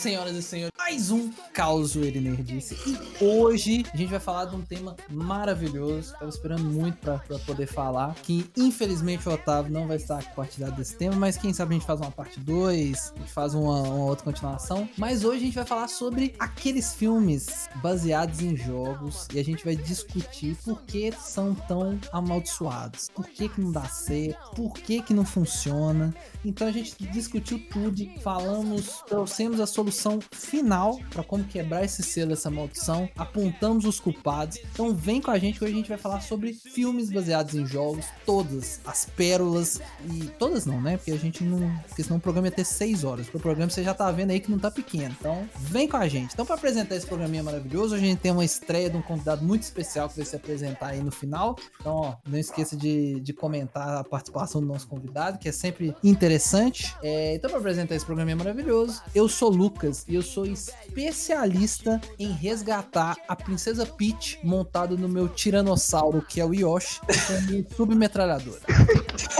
senhoras e senhores, mais um Caos Ele Nerdice. E hoje a gente vai falar de um tema maravilhoso. Tava esperando muito pra, poder falar. Que infelizmente o Otávio não vai estar compartilhado desse tema, mas quem sabe a gente faz uma parte 2, a gente faz uma, uma outra continuação. Mas hoje a gente vai falar sobre aqueles filmes baseados em jogos e a gente vai discutir por que são tão amaldiçoados, por que, que não dá certo, por que, que não funciona. Então a gente discutiu tudo, falamos, trouxemos a solução final para como quebrar esse selo, essa maldição, apontamos os culpados. Então vem com a gente que hoje a gente vai falar sobre filmes baseados em jogos, todas as pérolas e todas não, né? Porque a gente não, porque senão o programa ia ter 6 horas. O programa você já tá vendo aí que não tá pequeno. Então vem com a gente. Então para apresentar esse programinha maravilhoso, hoje a gente tem uma estreia de um convidado muito especial que vai se apresentar aí no final. Então, ó, não esqueça de, de comentar a participação do nosso convidado, que é sempre interessante. É, então, para apresentar esse programinha maravilhoso, eu sou Lucas e eu sou especialista em resgatar a Princesa Peach montado no meu tiranossauro, que é o Yoshi, com submetralhadora.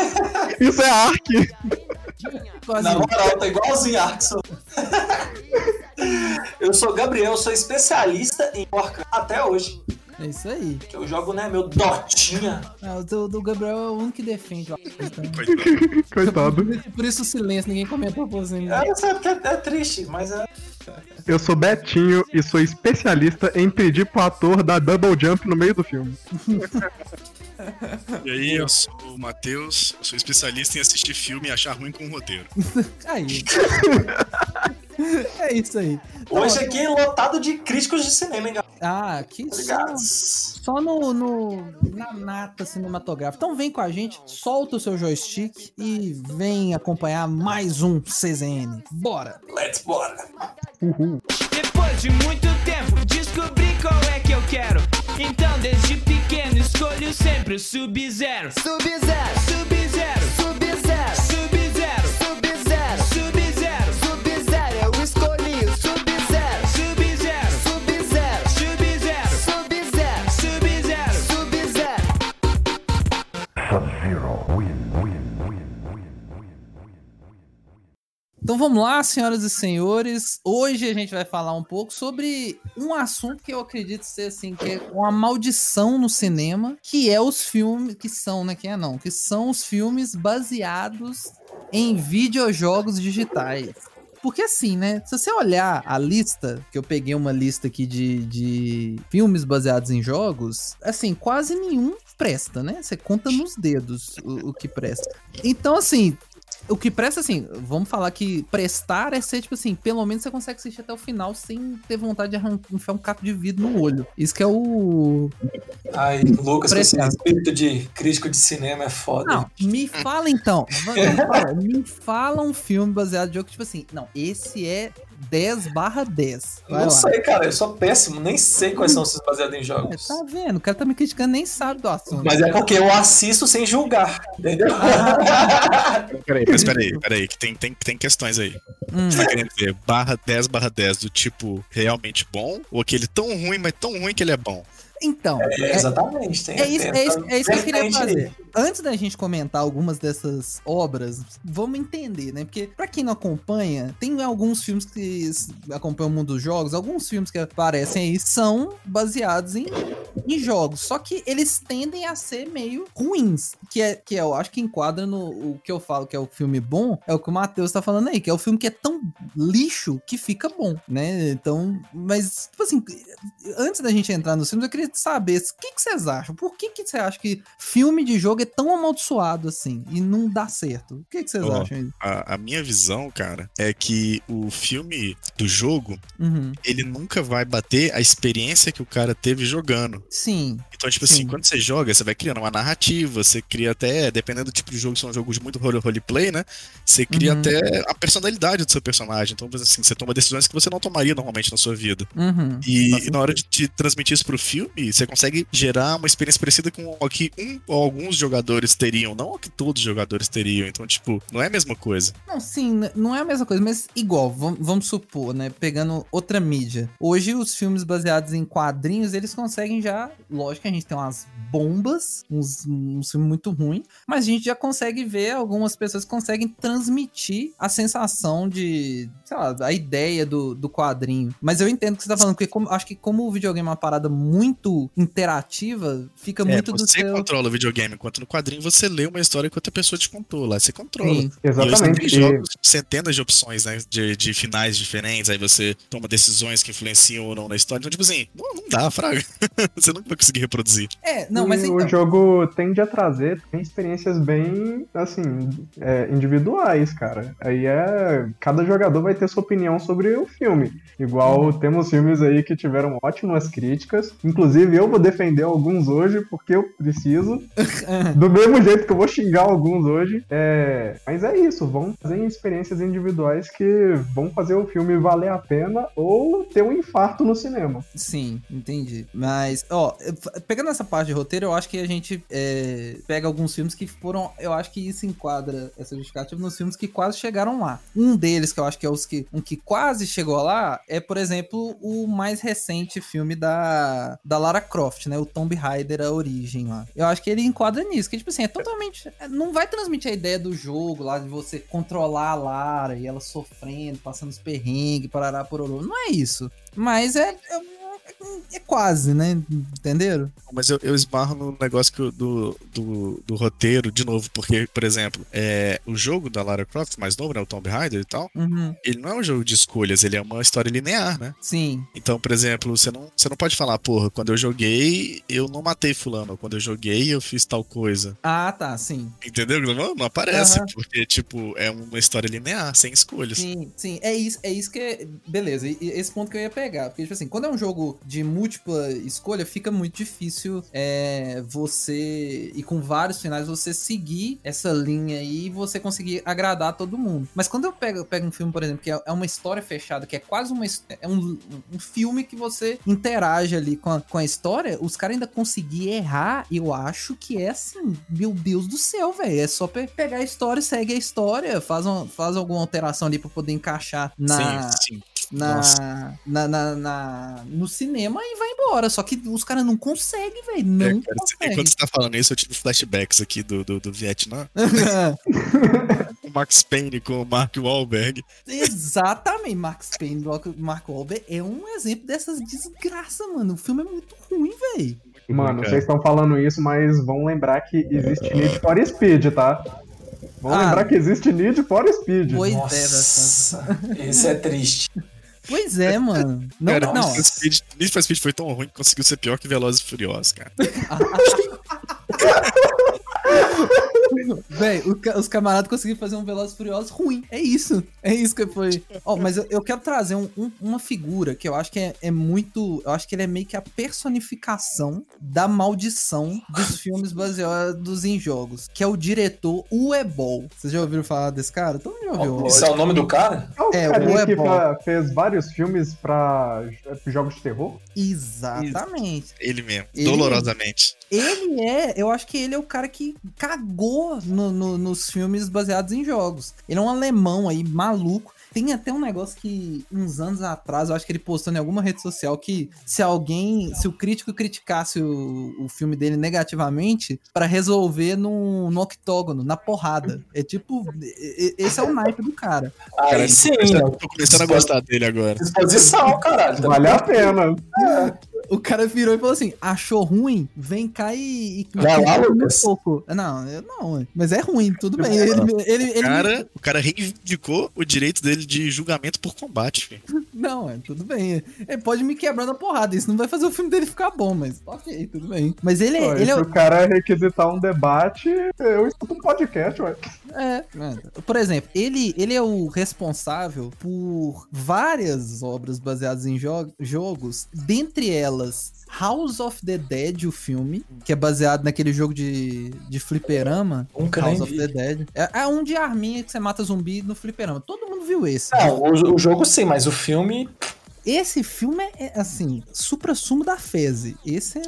Isso é Ark! Na moral, tá igualzinho Arkson. eu sou Gabriel, sou especialista em Warcraft até hoje. É isso aí. Que eu jogo, né, meu Dotinha. Ah, o do, do Gabriel é o único que defende. Coitado. por, isso, o silêncio, ninguém comentou por você. É, eu sei porque é, é triste, mas é. Eu sou Betinho e sou especialista em pedir pro ator dar double jump no meio do filme. E aí, eu sou o Matheus, eu sou especialista em assistir filme e achar ruim com o roteiro. Aí. é isso aí. Hoje aqui é lotado de críticos de cinema, hein, galera? Ah, aqui só, Obrigado. só no, no- na nata cinematográfica. Então vem com a gente, solta o seu joystick e vem acompanhar mais um CZN. Bora! Let's bora. Depois de muito tempo, descobri qual é que eu quero. Então, desde pequeno, escolho sempre o. Sub-Zero, Sub-Zero, Sub-Zero, Então vamos lá, senhoras e senhores. Hoje a gente vai falar um pouco sobre um assunto que eu acredito ser assim, que é uma maldição no cinema, que é os filmes que são, né, que é não, que são os filmes baseados em videojogos digitais. Porque assim, né? Se você olhar a lista, que eu peguei uma lista aqui de, de filmes baseados em jogos, assim, quase nenhum presta, né? Você conta nos dedos o, o que presta. Então, assim, o que presta, assim, vamos falar que prestar é ser, tipo assim, pelo menos você consegue assistir até o final sem ter vontade de arrancar, enfiar um caco de vidro no olho. Isso que é o. Ai, Lucas, com esse espírito de crítico de cinema é foda. Não, me fala então. Me fala um filme baseado em jogo, tipo assim, não, esse é 10 barra 10. Vai não lá. sei, cara, eu sou péssimo, nem sei quais são esses baseados em É, jogos. tá vendo? O cara tá me criticando, nem sabe do assunto. Mas é porque eu assisto sem julgar, entendeu? Peraí, Mas peraí, peraí, que tem, tem, tem questões aí. Hum. Você tá querendo dizer barra 10 barra 10 do tipo realmente bom? Ou aquele tão ruim, mas tão ruim que ele é bom? Então, É, exatamente. Tem, É isso, tem é isso, é isso que eu queria fazer. Antes da gente comentar algumas dessas obras, vamos entender, né? Porque pra quem não acompanha, tem alguns filmes que acompanham o mundo dos jogos, alguns filmes que aparecem aí são baseados em, em jogos, só que eles tendem a ser meio ruins, que é que eu acho que enquadra no o que eu falo que é o filme bom, é o que o Matheus tá falando aí, que é o filme que é tão lixo que fica bom, né? Então, mas tipo assim, antes da gente entrar nos filmes, eu queria saber o que, que vocês acham? Por que, que você acha que filme de jogo é tão amaldiçoado assim e não dá certo? O que, que vocês Ó, acham? A, a minha visão, cara, é que o filme do jogo, Uhum. ele nunca vai bater a experiência que o cara teve jogando. Sim, Então, tipo Sim. assim, quando você joga, você vai criando uma narrativa, você cria até, dependendo do tipo de jogo, são jogos de muito role- roleplay, né? Você cria Uhum. até a personalidade do seu personagem. Então, assim, você toma decisões que você não tomaria normalmente na sua vida. uhum. E, e na hora de, de transmitir isso pro filme, você consegue gerar uma experiência parecida com o que um ou alguns jo- jogadores teriam, não o que todos os jogadores teriam. Então, tipo, não é a mesma coisa. Não, sim, não é a mesma coisa, mas igual, vam- vamos supor, né? Pegando outra mídia. Hoje, os filmes baseados em quadrinhos, eles conseguem já. Lógico que a gente tem umas bombas, uns, uns filmes muito ruins, mas a gente já consegue ver algumas pessoas conseguem transmitir a sensação de. sei lá, a ideia do, do quadrinho. Mas eu entendo o que você tá falando, porque como- acho que como o videogame é uma parada muito interativa, fica É, muito do você seu. controla o videogame, enquanto no quadrinho você lê uma história que outra pessoa te contou. Lá você controla. Sim. E hoje Exatamente. tem E- jogos, centenas de opções, né? De, de finais diferentes, aí você toma decisões que influenciam ou não na história. Então, tipo assim, não, não dá, Fraga. você nunca vai conseguir reproduzir. É, não, mas E então. o jogo tende a trazer tem experiências bem, assim, é, individuais, cara. Aí é. Cada jogador vai ter sua opinião sobre o filme. Igual Uhum. temos filmes aí que tiveram ótimas críticas. Inclusive, eu vou defender alguns hoje porque eu preciso. Do mesmo jeito que eu vou xingar alguns hoje. É... Mas é isso, vão fazer experiências individuais que vão fazer o filme valer a pena ou ter um infarto no cinema. Sim, entendi. Mas, ó, pegando essa parte de roteiro, eu acho que a gente é, pega alguns filmes que foram. Eu acho que isso enquadra essa justificativa nos filmes que quase chegaram lá. Um deles, que eu acho que é os que, um que quase chegou lá, é, por exemplo, o mais recente filme da, da Lara Croft, né? O Tomb Raider, a origem lá. Eu acho que ele enquadra nisso, que, tipo assim, é totalmente. é, Não vai transmitir a ideia do jogo lá, de você controlar a Lara e ela sofrendo, passando os perrengues, parará, pororô. Não é isso. Mas é, é, é quase, né? Entenderam? Mas eu, eu esbarro no negócio eu- do, do, do roteiro, de novo, porque, por exemplo, é, o jogo da Lara Croft, mais novo, né? O Tomb Raider e tal, Uhum. ele não é um jogo de escolhas, ele é uma história linear, né? Sim. Então, por exemplo, você não, você não pode falar, porra, quando eu joguei, eu não matei fulano, quando eu joguei, eu fiz tal coisa. Ah, tá, sim. Entendeu? Não, não aparece, Aham. porque, tipo, é uma história linear, sem escolhas. Sim, sim. É isso, é isso que é. Beleza, esse ponto que eu ia pegar. Porque, tipo assim, quando é um jogo de múltipla escolha, fica muito difícil é, você. E com vários finais, você seguir essa linha aí e você conseguir agradar todo mundo. Mas quando eu pego, eu pego um filme, por exemplo, que é, é uma história fechada, que é quase uma. É um, um filme que você interage ali com a, com a história, os caras ainda conseguir errar, eu acho que é assim, meu Deus do céu, velho. É só pe- pegar a história, segue a história, faz, uma, faz alguma alteração ali pra poder encaixar na, Sim, sim. na, na, na, na- no cinema e vai embora. Só que os caras não conseguem, velho. Não É, cara, conseguem. enquanto você tá falando isso, eu tive flashbacks aqui do, do, do Vietnã. O Max Payne com o Mark Wahlberg. Exatamente, Max Payne, Mark- Mark Wahlberg é um exemplo dessas desgraças, mano. O filme é muito ruim, velho. Mano, vocês estão falando isso, mas vão lembrar que existe Need for Speed, tá? Vão Ah. lembrar que existe Need for Speed. Pois é. Nossa, esse é triste. Pois é, mano. Não, cara, não. Need for Speed, Need for Speed foi tão ruim que conseguiu ser pior que Velozes e Furiosos, cara. Véi, o ca- os camaradas conseguiram fazer um Velozes e Furiosos ruim. É isso. É isso que foi. Ó, mas eu, eu quero trazer um- um- uma figura que eu acho que é, é muito. Eu acho que ele é meio que a personificação da maldição dos filmes baseados em jogos. Que é o diretor Uebol. Vocês já ouviram falar desse cara? Todo mundo já ouviu. Esse é o nome do cara? É o É, o carinha que fez vários filmes pra jogos de terror? Exatamente. Ele mesmo, Ele- dolorosamente. Ele é, eu acho que ele é o cara que cagou no- no- nos filmes baseados em jogos. Ele é um alemão aí, maluco. Tem até um negócio que, uns anos atrás, eu acho que ele postou em alguma rede social que se alguém, se o crítico criticasse o, o filme dele negativamente, pra resolver no, no octógono, na porrada. É tipo, esse é o naipe do cara. Aí Cara, sim, tô começando a gostar dele agora. disposição, caralho. Vale a pena. O cara virou e falou assim: achou ruim? Vem cá e. e Vai lá, Lucas. um pouco. Não, eu não, mas é ruim, tudo bem. Ele, ele, ele- O cara, o cara reivindicou o direito dele de julgamento por combate, filho. Não, é, tudo bem. Ele pode me quebrar na porrada. Isso não vai fazer o filme dele ficar bom, mas ok, tudo bem. Mas ele, Pô, é- ele se é. o cara requisitar um debate, eu escuto um podcast, ué. É. Por exemplo, ele, ele é o responsável por várias obras baseadas em jo- jogos, dentre elas House of the Dead, o filme, que é baseado naquele jogo de, de fliperama. Nunca House of vi. the Dead. É, é um de arminha que você mata zumbi no fliperama. Todo mundo viu esse. Não, o, o jogo sim, mas o filme. Esse filme é, assim, supra-sumo da feze. Esse é,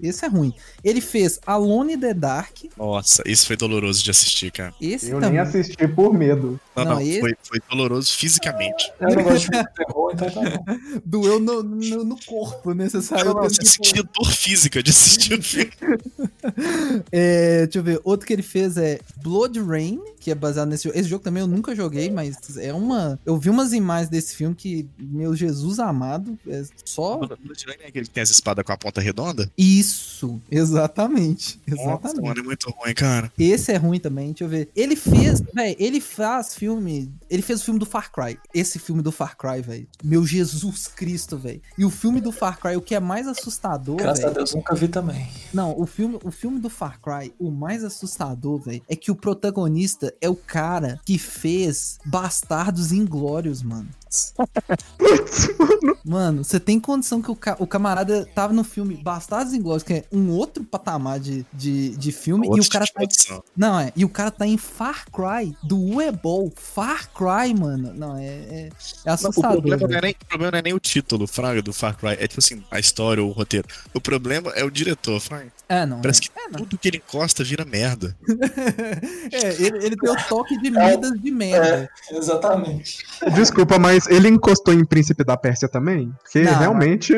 esse é ruim. Ele fez Alone in the Dark. Nossa, isso foi doloroso de assistir, cara. Esse Eu também. nem assisti por medo. Não, Não, não, esse- foi, foi doloroso fisicamente. Eu não gosto de terror, então tá bom. Doeu no, no, no corpo, né? Você não, tendo você que- sentia dor física de assistir o filme. É, deixa eu ver. Outro que ele fez é Blood Rain, que é baseado nesse jogo. Esse jogo também eu nunca joguei, mas é uma. Eu vi umas imagens desse filme que, meu Jesus amado, é só. É aquele que tem essa espada com a ponta redonda? Isso, exatamente. Nossa, Exatamente. mano, é muito ruim, cara. Esse é ruim também, deixa eu ver. Ele fez, velho, ele faz filme. Ele fez o filme do Far Cry. Esse filme do Far Cry, velho. Meu Jesus Cristo, velho. E o filme do Far Cry, o que é mais assustador, Graças a velho. Deus nunca vi também. Não, o filme, o filme do Far Cry, o mais assustador, velho, é que o protagonista é o cara que fez Bastardos Inglórios, mano. Mano, você tem condição que o, ca- o camarada tava no filme Bastardos Inglórios, que é um outro patamar de, de, de filme, e o cara tipo tá não, é. E o cara tá em Far Cry, do Uebol. Far Cry, mano. Não, é, é, é Não, o, assustador. problema não é nem, o problema não é nem o título, Fraga, do Far Cry. É tipo assim, a história ou o roteiro. O problema é o diretor, Fraga. É, não. Parece é. que É, não. tudo que ele encosta vira merda. É, ele, ele tem o toque de Midas de merda. Exatamente. Desculpa, mas ele encostou em Príncipe da Pérsia também? Porque Não, realmente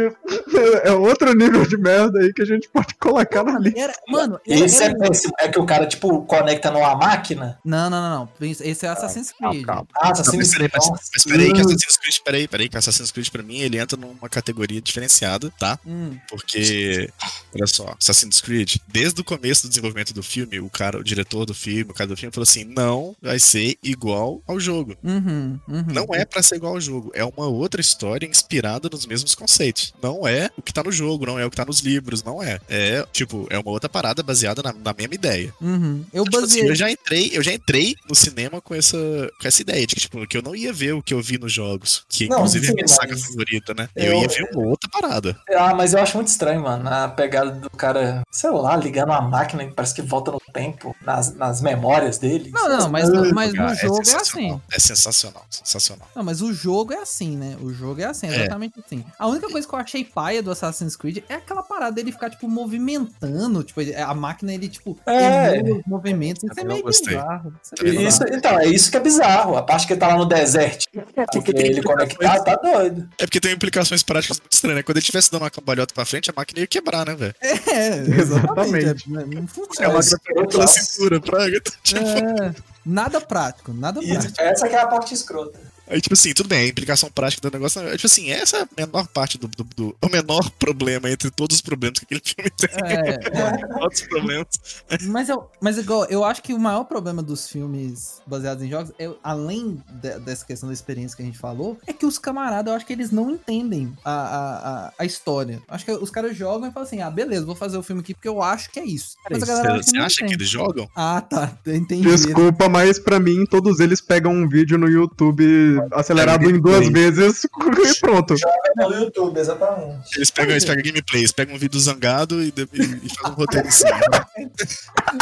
é outro nível de merda aí que a gente pode colocar na lista. Era, mano, era, Esse é era- péssimo. É que o cara, tipo, conecta numa máquina. Não, não, não, não. Esse é Assassin's Creed. Ah, assassino. mas peraí, mas, mas peraí que Assassin's Creed, peraí, peraí, que Assassin's Creed pra mim ele entra numa categoria diferenciada, tá? Hum, Porque, olha só, Assassin's Creed, desde o começo do desenvolvimento do filme, o cara, o diretor do filme, o cara do filme falou assim: não vai ser igual ao jogo. uhum, uhum. Não é pra ser igual ao jogo, é uma outra história inspirada nos mesmos conceitos. Não é o que tá no jogo, não é o que tá nos livros, não é. É, tipo, é uma outra parada baseada na, na mesma ideia. Uhum. Eu Tipo assim, baseei. eu já entrei, eu já entrei no cinema com essa, com essa ideia de que, tipo, que eu não ia ver o que eu vi nos jogos. Que Não, inclusive é sim, a minha saga mas- favorita, né? Eu, Eu- ia ver uma outra parada. Ah, mas eu acho muito estranho, mano. A pegada do cara, sei lá, ligando uma máquina que parece que volta no tempo, nas, nas memórias dele. Não, não, mas, mas no Cara, jogo é sensacional. assim. É sensacional, sensacional. Não, mas o jogo é assim, né? O jogo é assim, É. exatamente assim. A única coisa que eu achei paia do Assassin's Creed é aquela parada dele ficar, tipo, movimentando. Tipo, a máquina, ele, tipo, É. os movimentos. Isso é meio gostei. bizarro. Isso é. Isso, então, é isso que é bizarro. A parte que ele tá lá no deserto, porque tem ele conectado, tá doido. É porque tem implicações práticas muito estranhas, né? Quando ele estivesse dando uma cambalhota pra frente, a máquina ia quebrar, né, velho? É, exatamente. Exatamente. é, Não É funciona. pela é clássico. cintura, praga. Tipo, É, nada prático, nada Isso, prático. essa que é a parte escrota. Aí, tipo assim, tudo bem, a implicação prática do negócio. é, Tipo assim, essa é a menor parte do, do, do- O menor problema entre todos os problemas que aquele filme tem. É, é. Outros problemas. Mas, eu, mas igual, eu acho que o maior problema dos filmes baseados em jogos, é, além de- dessa questão da experiência que a gente falou, é que os camaradas, eu acho que eles não entendem a, a, a, a história. Acho que os caras jogam e falam assim, ah, beleza, vou fazer o filme aqui porque eu acho que é isso. Mas a galera acha que Você acha que eles jogam? Ah, tá, entendi. Desculpa, mas pra mim todos eles pegam um vídeo no YouTube acelerado em duas vezes e pronto. No YouTube, exatamente. Eles pegam, eles pegam gameplay, eles pegam um vídeo zangado e, e, e fazem um roteiro em cima.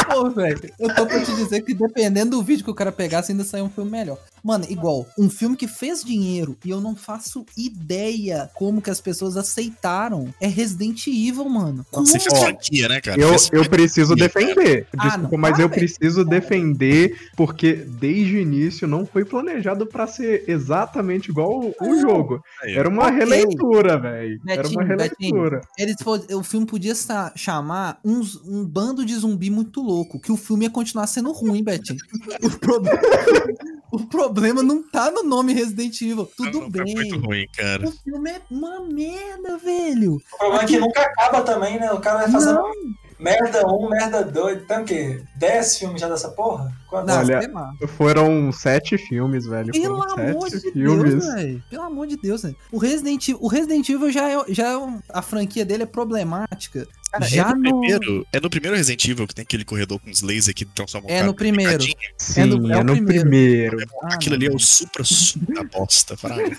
Pô, velho, eu tô pra te dizer que dependendo do vídeo que o cara pegasse, ainda saiu um filme melhor. Mano, igual, um filme que fez dinheiro e eu não faço ideia como que as pessoas aceitaram é Resident Evil, mano. Como? Você fez franquia, né, cara? Eu, Fez eu preciso defender. Ah, Desculpa, não, mas para, eu velho. preciso defender porque desde o início não foi planejado pra ser exatamente igual o Não. jogo. Era uma Ok. releitura, velho. Era uma releitura. Eles, o filme podia chamar uns- um bando de zumbi muito louco, que o filme ia continuar sendo ruim, Betinho. O problema, o problema não tá no nome Resident Evil. Tudo não, tá bem. muito ruim, cara. O filme é uma merda, velho. O problema é que nunca acaba também, né? O cara vai fazendo Não, merda um, merda dois. Tem o quê? 10 filmes já dessa porra? Quantos? não, Olha. Foram sete filmes, velho. Pelo Foram amor sete de filmes. Deus, velho. Pelo amor de Deus, velho. O Resident Evil, o Resident Evil já é, já é um- a franquia dele é problemática. Cara, já é, no no- primeiro, é no primeiro Resident Evil que tem aquele corredor com os lasers que transformam o É cara no primeiro. Sim, É é, no- é o no primeiro. primeiro. Ah, Aquilo ali é o supra-sumo da bosta, fraga.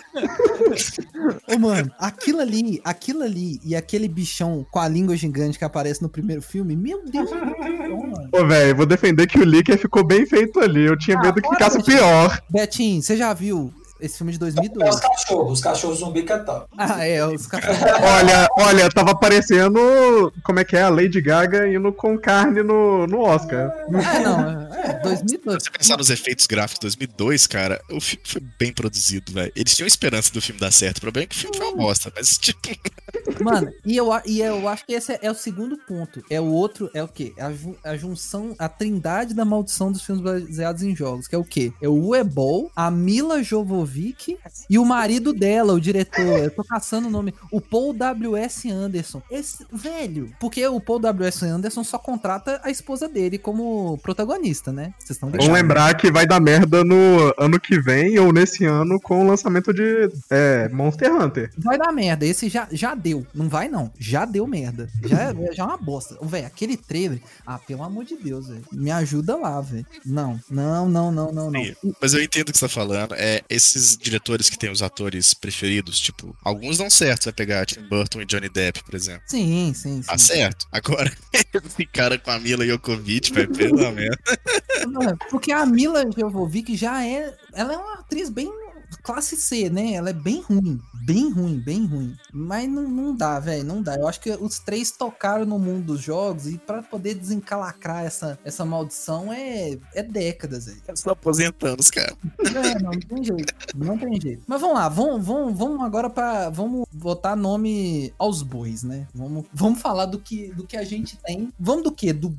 Ô, mano, aquilo ali, aquilo ali e aquele bichão com a língua gigante que aparece no primeiro filme, meu Deus do céu, mano. Pô, velho, vou defender que o Licker ficou bem feito ali. Eu tinha Ah, medo que ficasse Betinho. pior. Betinho, você já viu Esse filme é de É 2002. os cachorros, os cachorros zumbi que é top. Ah, é, os cachorros. Olha, olha, tava parecendo. Como é que é? A Lady Gaga indo com carne no, no Oscar. Ah, não, é, é 2002. Se você pensar nos efeitos gráficos de 2002, cara, o filme foi bem produzido, velho. Eles tinham esperança do filme dar certo. O problema é que o filme foi uma bosta, mas, tipo, Mano, e eu, e eu acho que esse é, é o segundo ponto. É o outro, é o quê? A, a junção, a trindade da maldição dos filmes baseados em jogos, que é o quê? É o Uebol, a Mila Jovovic e o marido dela, o diretor. Eu tô caçando o nome. O Paul W.S. Anderson. Esse, velho, porque o Paul W.S. Anderson só contrata a esposa dele como protagonista, né? Vocês estão Vamos lembrar que vai dar merda no ano que vem ou nesse ano com o lançamento de é, Monster Hunter. Vai dar merda. Esse já, já deu. Não vai, não. Já deu merda. Já, é- já é uma bosta. Velho, aquele trailer. Ah, pelo amor de Deus, velho. Me ajuda lá, velho. Não, não, não, não, não, não. Mas eu entendo o que você tá falando. É, esses diretores que têm os atores preferidos, tipo, alguns dão certo. Você vai pegar Tim Burton e Johnny Depp, por exemplo. Sim, sim, sim. Tá certo. Agora, esse cara com a Mila Jokovic, vai pelo merda. Mano, Porque a Mila Jovovich já é. Ela é uma atriz bem classe C, né? Ela é bem ruim. Bem ruim, bem ruim. Mas não, não dá, velho. Não dá. Eu acho que os três tocaram no mundo dos jogos e pra poder desencalacrar essa, essa maldição é, é décadas, velho. Estão aposentando os caras. É, não, não tem jeito. Não tem jeito. Mas vamos lá, vamos, vamos, vamos agora pra. Vamos botar nome aos bois, né? Vamos, vamos falar do que, do que a gente tem. Vamos do quê? Do,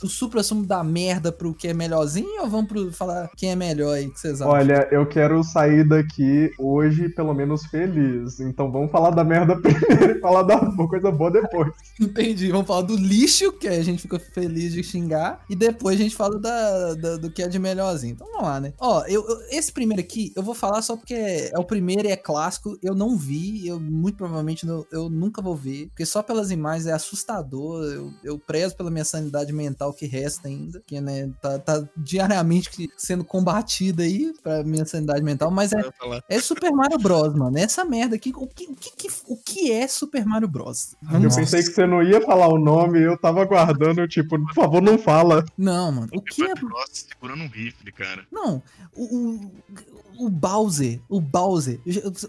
do supra-sumo da merda pro que é melhorzinho ou vamos pro falar quem é melhor aí? O que vocês acham? Olha, eu quero sair daqui hoje, pelo menos, feliz. Então vamos falar da merda primeiro e falar da coisa boa depois. Entendi. Vamos falar do lixo, que a gente fica feliz de xingar. E depois a gente fala da, da- do que é de melhorzinho. Então vamos lá, né? Ó, eu, eu- esse primeiro aqui, eu vou falar só porque é o primeiro e é clássico. Eu não vi, eu muito provavelmente não- eu nunca vou ver. Porque só pelas imagens é assustador. Eu, eu prezo pela minha sanidade mental que resta ainda. Que, né, tá, tá diariamente sendo combatida aí pra minha sanidade mental. Mas é, é Super Mario Bros, mano. Essa merda aqui, o que, o que, que- o que é Super Mario Bros? Eu pensei que você não ia falar o nome eu tava aguardando, tipo, por favor, não fala. Não, mano. O que é. Nossa, segurando um rifle, cara. Não, o, o, o Bowser, o Bowser.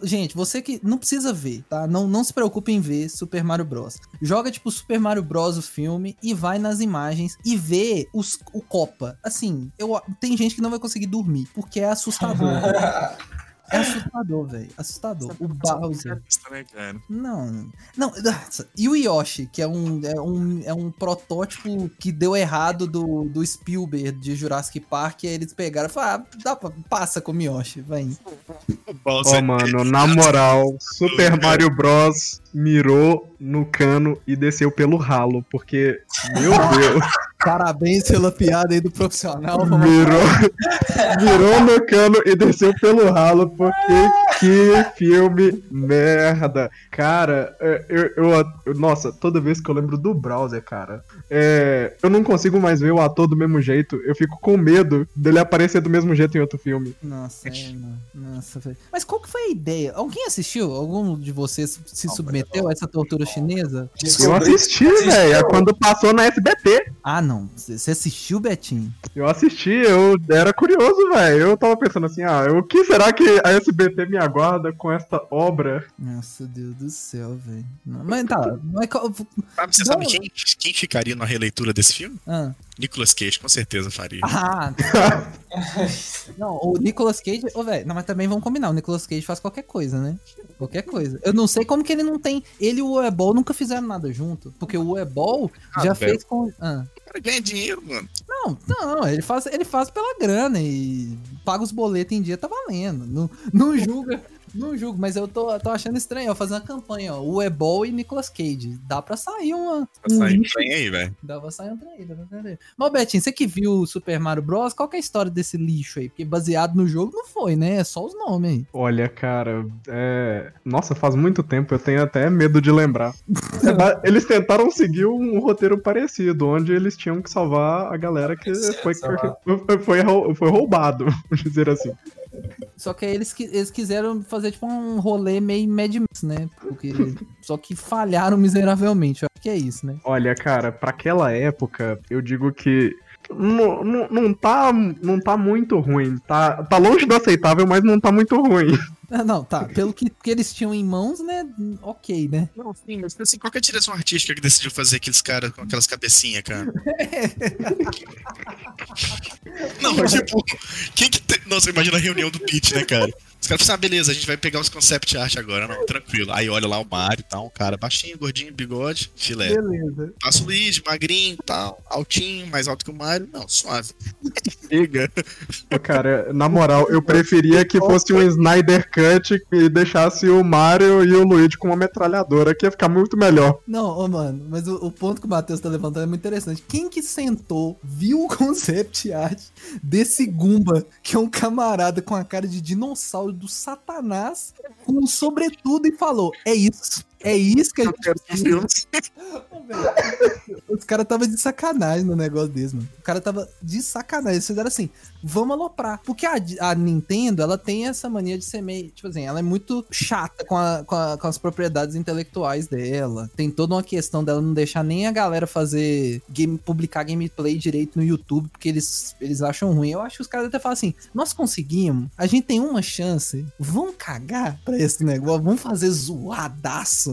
Gente, você que não precisa ver, tá? Não, não se preocupe em ver Super Mario Bros. Joga tipo Super Mario Bros. o filme e vai nas imagens e vê os, o Copa. Assim, eu, tem gente que não vai conseguir dormir porque é assustador. é assustador, velho. Assustador. O Bowser. né, cara? Não, não. E o Yoshi, que é um, é um, é um protótipo que deu errado do, do Spielberg de Jurassic Park. E aí eles pegaram e falaram: ah, dá pra, passa com o Yoshi, vai. Ó, mano, na moral, Super Mario Bros. mirou no cano e desceu pelo ralo, porque, meu Deus, Parabéns pela piada aí do profissional. mirou, mirou no cano e desceu pelo ralo, porque que filme merda. Cara, é, eu, eu- eu- nossa, toda vez que eu lembro do browser, cara, é, eu não consigo mais ver o ator do mesmo jeito, eu fico com medo dele aparecer do mesmo jeito em outro filme. Nossa, é, mano. Nossa, velho. Mas qual que foi a ideia? Alguém assistiu? Algum de vocês se submeteu a essa tortura chinesa? Eu assisti, velho, é quando passou na SBT. Ah, não. Você você assistiu, Betinho? Eu assisti, eu era curioso, velho. Eu tava pensando assim, ah, o que será que a SBT me aguarda com esta obra? Nossa, Deus do céu, velho. Mas tá. Mas, Sabe, você Não. sabe quem, quem ficaria na releitura desse filme? ah. Nicolas Cage, com certeza faria. Ah! não, o Nicolas Cage. Ô, velho, não, mas também vamos combinar. O Nicolas Cage faz qualquer coisa, né? Qualquer coisa. Eu não sei como que ele não tem. Ele e o Uebol nunca fizeram nada junto. Porque o Uebol Ah, já velho. fez com. Ah. Cara ganha dinheiro, mano. Não, não, ele faz, ele faz pela grana e paga os boletos em dia, tá valendo. Não, não julga. Não julgo, mas eu tô, tô achando estranho. Eu fazer uma campanha, ó. O Ebol e Nicolas Cage. Dá pra sair uma. Tá um saindo lixo trem aí, velho. Dá pra sair um trem aí, dá pra sair. Mas, Betinho, você que viu o Super Mario Bros., qual que é a história desse lixo aí? Porque baseado no jogo não foi, né? É só os nomes aí. Olha, cara, é. Nossa, faz muito tempo, eu tenho até medo de lembrar. É eles tentaram seguir um roteiro parecido, onde eles tinham que salvar a galera que foi, foi, foi roubado, vamos dizer assim. Só que aí eles, eles quiseram fazer tipo um rolê meio Mad Max, né? Porque, só que falharam miseravelmente. Eu acho que é isso, né? Olha, cara, pra aquela época, eu digo que Não, não, não, tá, não tá muito ruim. Tá, tá longe do aceitável, mas não tá muito ruim. Ah, não, tá. Pelo que, que eles tinham em mãos, né? Ok, né? Não, sim, mas assim, qual que é a direção artística que decidiu fazer aqueles caras com aquelas cabecinhas, cara? não, tipo, quem que tem... Nossa, imagina a reunião do pitch, né, cara? Os caras falaram, ah, beleza, a gente vai pegar os concept art agora, não, tranquilo. Aí olha lá o Mario e tal, um cara baixinho, gordinho, bigode, filé. Beleza. Passa o Luigi, magrinho e tal, altinho, mais alto que o Mario. Não, suave. Chega. Cara, na moral, eu preferia que fosse um Snyder Cut e deixasse o Mario e o Luigi com uma metralhadora, que ia ficar muito melhor. Não, ô, mano, mas o, o ponto que o Matheus tá levantando é muito interessante. Quem que sentou, viu o concept art desse Goomba, que é um camarada com a cara de dinossauro do satanás, com um sobretudo e falou: É isso. É isso que a gente velho, Os caras tava de sacanagem no negócio desse, mano. O cara tava de sacanagem. Eles fizeram assim, vamos aloprar. Porque a, a Nintendo, ela tem essa mania de ser meio. Tipo assim, ela é muito chata com, a- com, a- com as propriedades intelectuais dela. Tem toda uma questão dela não deixar nem a galera fazer. Game, publicar gameplay direito no YouTube, porque eles, eles acham ruim. Eu acho que os caras até falam assim: nós conseguimos, a gente tem uma chance, vamos cagar pra esse negócio, vamos fazer zoadaço.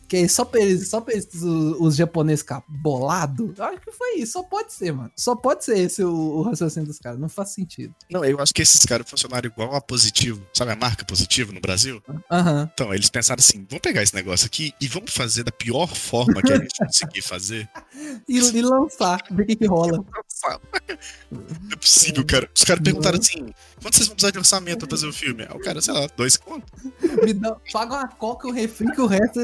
Que só pra eles, só pra eles, os, os japoneses ficar bolado. Eu acho que foi isso. Só pode ser, mano. Só pode ser esse o, o raciocínio dos caras. Não faz sentido. Não, eu acho que esses caras funcionaram igual a Positivo. Sabe a marca Positivo no Brasil? Aham. Então, eles pensaram assim: vamos pegar esse negócio aqui e vamos fazer da pior forma que a gente conseguir fazer. E, e lançar, ver o que, que rola. Não é possível, cara. Os caras perguntaram assim: quanto vocês vão precisar de orçamento pra fazer o filme? O cara, sei lá, dois contos. Me dá, paga uma coca e um refri que o resto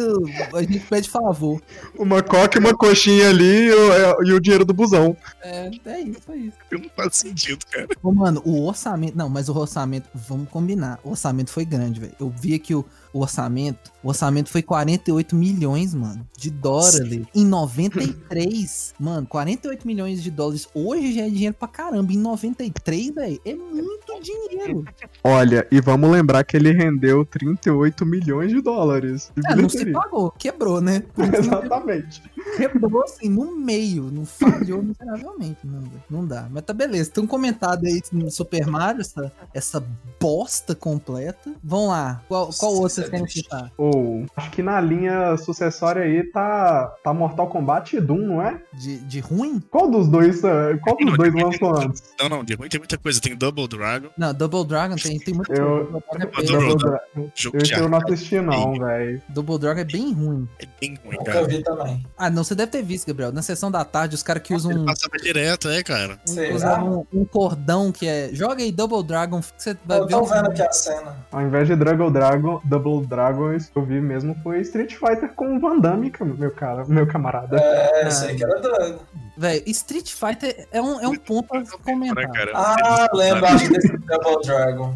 a gente pede favor. Uma coca e uma coxinha ali e o, e o dinheiro do busão. É, é isso, é isso. Não faz sentido, cara. Ô, mano, o orçamento. Não, mas o orçamento. Vamos combinar. O orçamento foi grande, velho. Eu vi aqui o, o orçamento. O orçamento foi 48 milhões, mano. De dólares. Em 93. mano, 48 milhões de dólares. Hoje já é dinheiro pra caramba. Em 93, velho. É muito dinheiro. Olha, e vamos lembrar que ele rendeu 38 milhões de dólares. de É, não se pagou. Quebrou, né? Exatamente. Quebrou assim, no meio. Não falhou miseravelmente. Não, não dá. Mas tá beleza. Tem um comentário aí no Super Mario, essa, essa bosta completa. Vamos lá. Qual, qual outro vocês querem citar? Ou, acho que na linha sucessória aí tá, tá Mortal Kombat e Doom, não é? De, de ruim? Qual dos dois, eh, qual dos dois lançou antes? Não, não, de ruim tem muita coisa. Tem Double Dragon, Não, Double Dragon tem, tem muito. Eu- Double Dragon é Eu Double Dra- jogo Esse de eu não assisti não, velho. Double Dragon é bem ruim. É bem ruim, Nunca cara. vi também. Ah, não, você deve ter visto, Gabriel. Na sessão da tarde, os caras que usam Ele um, passava direto, é, cara. Lá. um, um cordão que é. Joga aí Double Dragon, que você vai Eu ver. tô um- vendo aqui a cena. Ao invés de Dragon Dragon, Double Dragons, que eu vi mesmo foi Street Fighter com o Van Damme, meu cara, meu camarada. É, Ah. sei que era doido. Velho, Street Fighter é um, é um ponto a comentar. Né, cara? Ah, lembro, acho desse Double Dragon.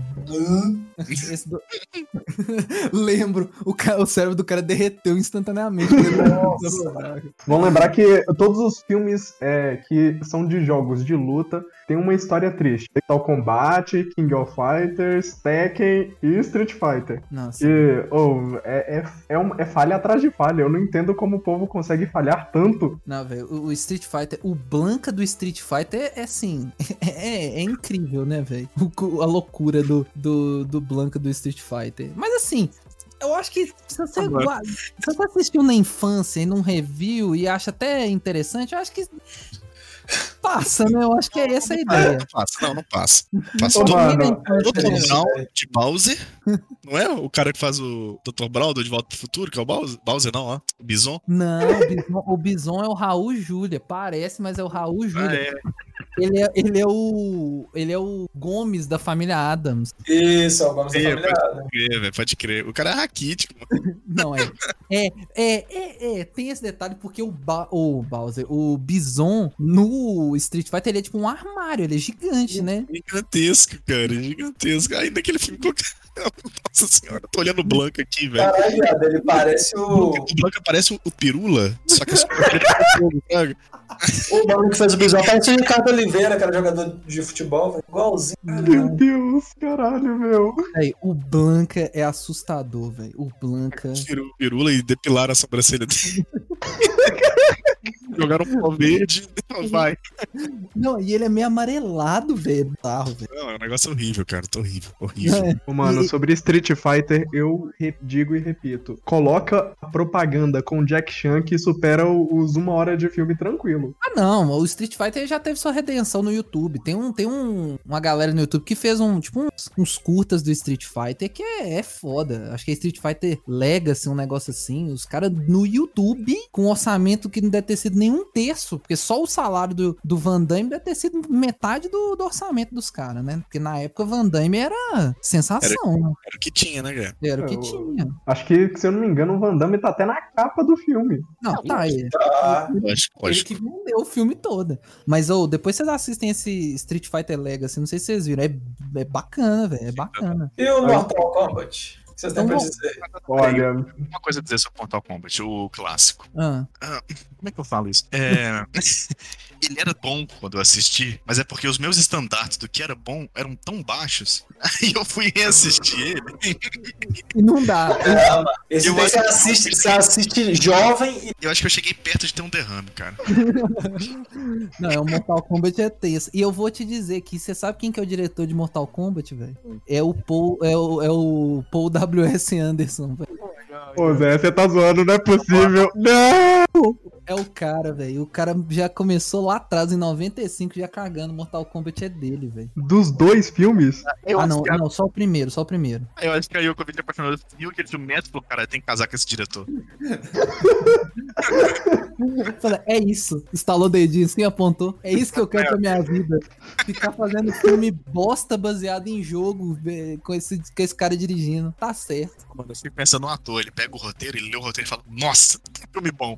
Esse do- Lembro, o, ca- o cérebro do cara derreteu instantaneamente. Vamos lembrar que todos os filmes é, que são de jogos de luta têm uma história triste. Mortal Kombat, King of Fighters, Tekken e Street Fighter. Nossa. E, oh, é, é, é, um- é falha atrás de falha. Eu não entendo como o povo consegue falhar tanto. Não, velho, o, o Street Fighter, o Blanca do Street Fighter é, é assim, é, é incrível, né, velho? A loucura do, do, do Blanca do Street Fighter. Mas assim, eu acho que se você, se você assistiu na infância e num review e acha até interessante, eu acho que passa, né? Eu acho que é essa a ideia. Não passa, não, não passa. Passa Ô, todo mano, Ninguém na infância, todo né? final de Bowser, não é? O cara que faz o Dr. Brown do De Volta pro Futuro, que é o Bowser. Bowser não, ó. O Bison. Não, o Bison, o Bison é o Raul Júlia. Parece, mas é o Raul Ah, Júlia. é. Ele, é, ele é o. Ele é o Gomes da família Adams. Isso, é o Gomes da É, Família Adams. É, velho, pode crer. O cara é raquítico, mano. Não, é. É, é, é, é, tem esse detalhe porque o, ba o Bowser, o Bison no Street Fighter, ele é tipo um armário, ele é gigante, né? Gigantesco, cara. Gigantesco. Ainda aquele filme. qualquer- Nossa senhora, tô olhando o Blanca aqui, velho. Caralho, ele parece o. O Blanca parece o, o Pirula, só que é? O mano que fez o bisão parece o Ricardo Oliveira, que era jogador de futebol, velho. Igualzinho. Meu Deus, caralho, meu. Véi, o Blanca é assustador, velho. O Blanca. Tiram o Pirula e depilaram a sobrancelha dele. Jogaram um pó verde. Vai. Não, e ele é meio amarelado, velho. Bizarro, velho. Não, é um negócio horrível, cara. Tô horrível. Horrível. É. Mano, E- sobre Street Fighter, eu digo e repito. Coloca a propaganda com Jack Chan que supera os uma hora de filme tranquilo. Ah, não, o Street Fighter já teve sua redenção no YouTube. Tem, um, tem um, uma galera no YouTube que fez um, tipo, uns, uns curtas do Street Fighter que é, é foda. Acho que é Street Fighter Legacy, um negócio assim. Os caras no YouTube, com um orçamento que não deve ter sido nenhum terço, porque só o salário do, do Van Damme deve ter sido metade do, do orçamento dos caras, né? Porque na época o Van Damme era sensação, né? Era o que tinha, né, cara? Era o que o- tinha. Acho que, se eu não me engano, o Van Damme tá até na capa do filme. Não, tá aí. Tá. Ele que vendeu o filme todo. Mas, ô, depois vocês assistem esse Street Fighter Legacy, não sei se vocês viram. É, é bacana, velho. É bacana. E o Mortal Kombat? Vocês Então, dizer? Olha, Uma coisa a dizer sobre Mortal Kombat, o clássico. Ah, Como é que eu falo isso? É... Ele era bom quando eu assisti, mas é porque os meus estandartes do que era bom eram tão baixos. Aí eu fui reassistir ele. e não dá. Esse Eu você que- assiste, você assiste jovem e Eu acho que eu cheguei perto de ter um derrame, cara. Não, é o Mortal Kombat é tenso. E eu vou te dizer que você sabe quem que é o diretor de Mortal Kombat, velho? É o Paul, é o, é o Paul W.S. Anderson, velho. Ô Zé, você tá zoando, não é possível. Não! É o cara, velho. O cara já começou lá atrás, em 95, já cagando. Mortal Kombat é dele, velho. Dos dois filmes? Eu, Ah, não, que, não, só o primeiro, só o primeiro. eu acho que aí o Covid apaixonado viu aquele filme médico e falou, cara, tem que casar com esse diretor. Fala, é isso. Estalou o dedinho assim, apontou. É isso que eu quero pra minha vida. Ficar fazendo filme bosta baseado em jogo vé, com esse, com esse cara dirigindo. Tá certo. Mano, eu fico pensando no ator, ele pega o roteiro, ele lê o roteiro e fala, nossa, que filme bom.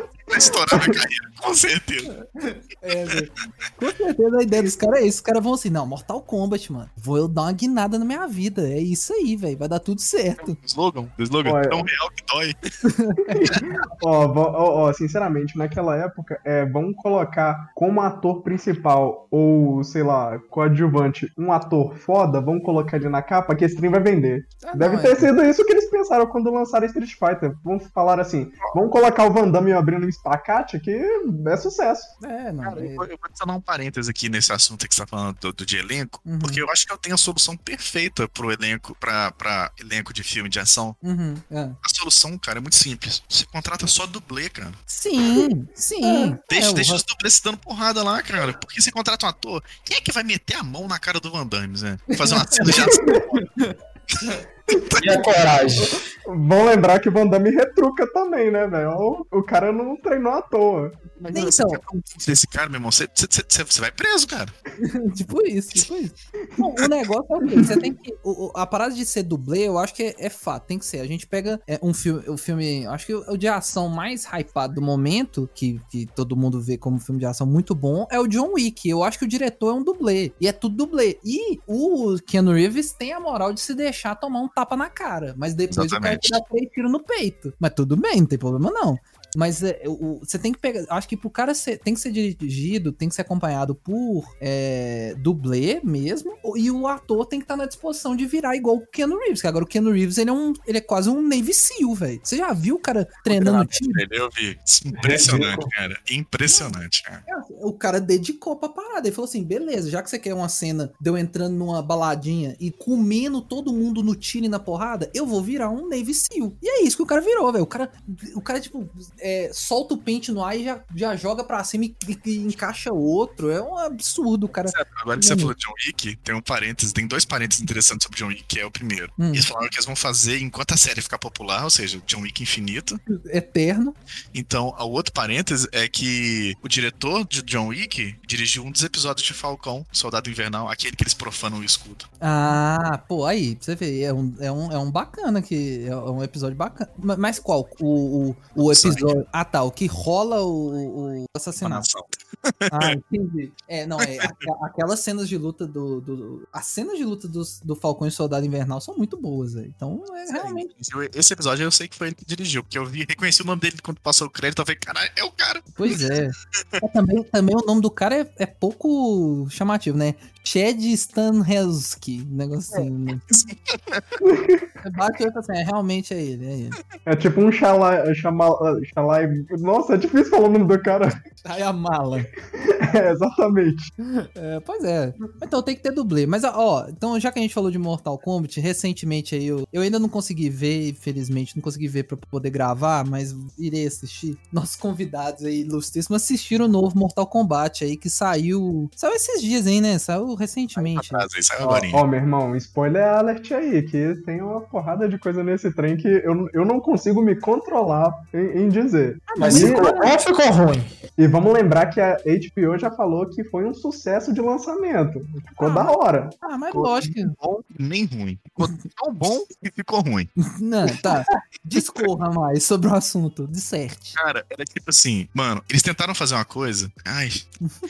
Vai estourar minha carreira, com certeza. É, velho. Com certeza a ideia dos caras é isso. Os caras vão assim, não, Mortal Kombat, mano. Vou eu dar uma guinada na minha vida. É isso aí, velho. Vai dar tudo certo. Slogan, slogan, Olha. tão real que dói. Ó, ó, ó, sinceramente, naquela época, é, vamos colocar como ator principal ou, sei lá, coadjuvante, um ator foda, vamos colocar ele na capa que esse trem vai vender. Ah, Deve não, ter é. sido isso que eles pensaram quando lançaram Street Fighter. Vamos falar assim, vamos colocar o Van Damme abrindo um espacate que é sucesso. É, não. Cara, é- eu vou, eu vou adicionar um parênteses aqui nesse assunto que você tá falando do, do de elenco, Uhum. porque eu acho que eu tenho a solução perfeita pro elenco, pra, pra elenco de filme de ação. Uhum, é. A solução, cara, é muito simples. Você contrata só dublê, cara. Sim, sim. Deixa, É, o deixa Van- os dublês se dando porrada lá, cara. Porque você contrata um ator, quem é que vai meter a mão na cara do Van Damme, né? Fazer uma cena de ação. e a coragem. Vão lembrar que o Van Damme retruca também, né, velho? O, o cara não treinou à toa. Mas Nem então. convencer esse cara, meu irmão, você, você, você- você vai preso, cara. tipo isso, tipo isso. Bom, o negócio é o quê? Você tem que. o- o- a parada de ser dublê, eu acho que é, é fato, tem que ser. A gente pega é, um filme, o filme. Acho que o, o de ação mais hypado do momento, que, que todo mundo vê como filme de ação muito bom, é o John Wick. Eu acho que o diretor é um dublê. E é tudo dublê. E o Keanu Reeves tem a moral de se deixar tomar um tapa na cara. Mas depois Exatamente. o cara te dá três tiros no peito. Mas tudo bem, não tem problema não. Mas é, o- você tem que pegar. Acho que pro cara ser, tem que ser dirigido, tem que ser acompanhado por é, dublê mesmo. E o ator tem que estar na disposição de virar igual o Keanu Reeves. Que agora o Keanu Reeves ele é, um, ele é quase um Navy SEAL, velho. Você já viu o cara treinando tiro? Ele, eu vi. Impressionante, cara. Impressionante, cara. O cara dedicou pra parada. Ele falou assim: beleza, já que você quer uma cena de eu entrando numa baladinha e comendo todo mundo no tiro e na porrada, eu vou virar um Navy SEAL. E é isso que o cara virou, velho. O cara, o cara tipo, é, solta o pente no ar e já, já joga pra cima e, e- encaixa outro. É um absurdo, cara. Agora que você Hum. falou de John Wick, tem um parênteses, tem dois parênteses interessantes sobre John Wick, que é o primeiro. Hum. Eles falaram que eles vão fazer enquanto a série ficar popular, ou seja, John Wick infinito. Eterno. Então, o outro parêntese é que o diretor de John Wick dirigiu um dos episódios de Falcão, Soldado Invernal, aquele que eles profanam o escudo. Ah, pô, aí, pra você ver, é um, é um, é um bacana que. É um episódio bacana. Ma- Mas qual? O, o, o episódio. Ah, tá. O que rola o, o assassinato. Ah, entendi. É, não, é. Aquelas cenas de luta do. do as cenas de luta dos, do Falcão e Soldado Invernal são muito boas, velho. Então, é realmente. Esse- Esse episódio eu sei que foi ele que dirigiu, porque eu vi, reconheci o nome dele quando passou o crédito, eu falei, caralho, é o cara. Pois é. É, também, também o nome do cara é, é pouco chamativo, né? Chad Stanhelski, um negócio assim. né? Você bate e olha assim, é, realmente é ele, é ele. É tipo um. Xalai. Xalai nossa, é difícil falar o nome do cara. Aí a mala. É, exatamente. É, pois é. Então tem que ter dublê. Mas, ó, então já que a gente falou de Mortal Kombat, recentemente aí eu, eu ainda não consegui ver, infelizmente, não consegui ver pra poder gravar, mas irei assistir. Nossos convidados aí, ilustríssimos, assistiram o novo Mortal Kombat aí, que saiu. Saiu esses dias, hein, né? Saiu recentemente. Atrás, aí saiu Ó, agora. ó, meu irmão, spoiler alert aí, que tem uma porrada de coisa nesse trem que eu, eu não consigo me controlar em, em dizer. Mas E- ficou bom ou ficou ruim? E vamos lembrar que a HBO já falou que foi um sucesso de lançamento. Ficou Ah. da hora. Ah, mas Ficou lógico. que- bom nem ruim. Ficou tão bom que ficou ruim. Não, tá. Discorra mais sobre o assunto. Disserte. Cara, era tipo assim, mano, eles tentaram fazer uma coisa. Ai,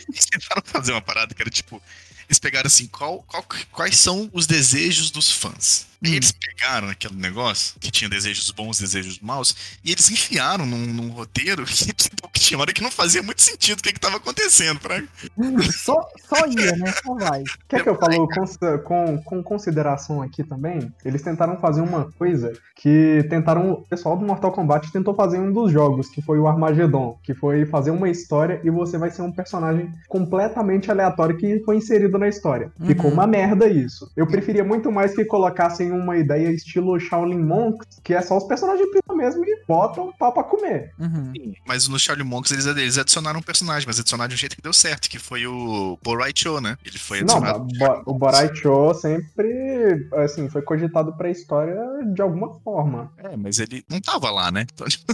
eles tentaram fazer uma parada que era tipo. Eles pegaram assim, qual, qual- quais são os desejos dos fãs? E Hum. eles pegaram aquele negócio que tinha desejos bons, desejos maus, e eles enfiaram num, num roteiro que, tipo, que tinha hora que não fazia muito sentido o que, que tava acontecendo. Pra... Só, só ia, né? Só vai. Quer que eu falo com, com, com consideração aqui também? Eles tentaram fazer uma coisa que tentaram. O pessoal do Mortal Kombat tentou fazer em um dos jogos, que foi o Armageddon, que foi fazer uma história e você vai ser um personagem completamente aleatório que foi inserido na história. Ficou Uhum. uma merda isso. Eu preferia muito mais que colocassem uma ideia estilo Shaolin Monks, que é só os personagens principais mesmo e botam pau pra comer. Uhum. Mas no Shaolin Monks eles, eles adicionaram um personagem, mas adicionaram de um jeito que deu certo, que foi o Borai Cho, né? Ele foi Não, adicionado. Bo- o Borai Cho sempre, assim, foi cogitado pra história de alguma forma. É, mas ele não tava lá, né? Então, tipo,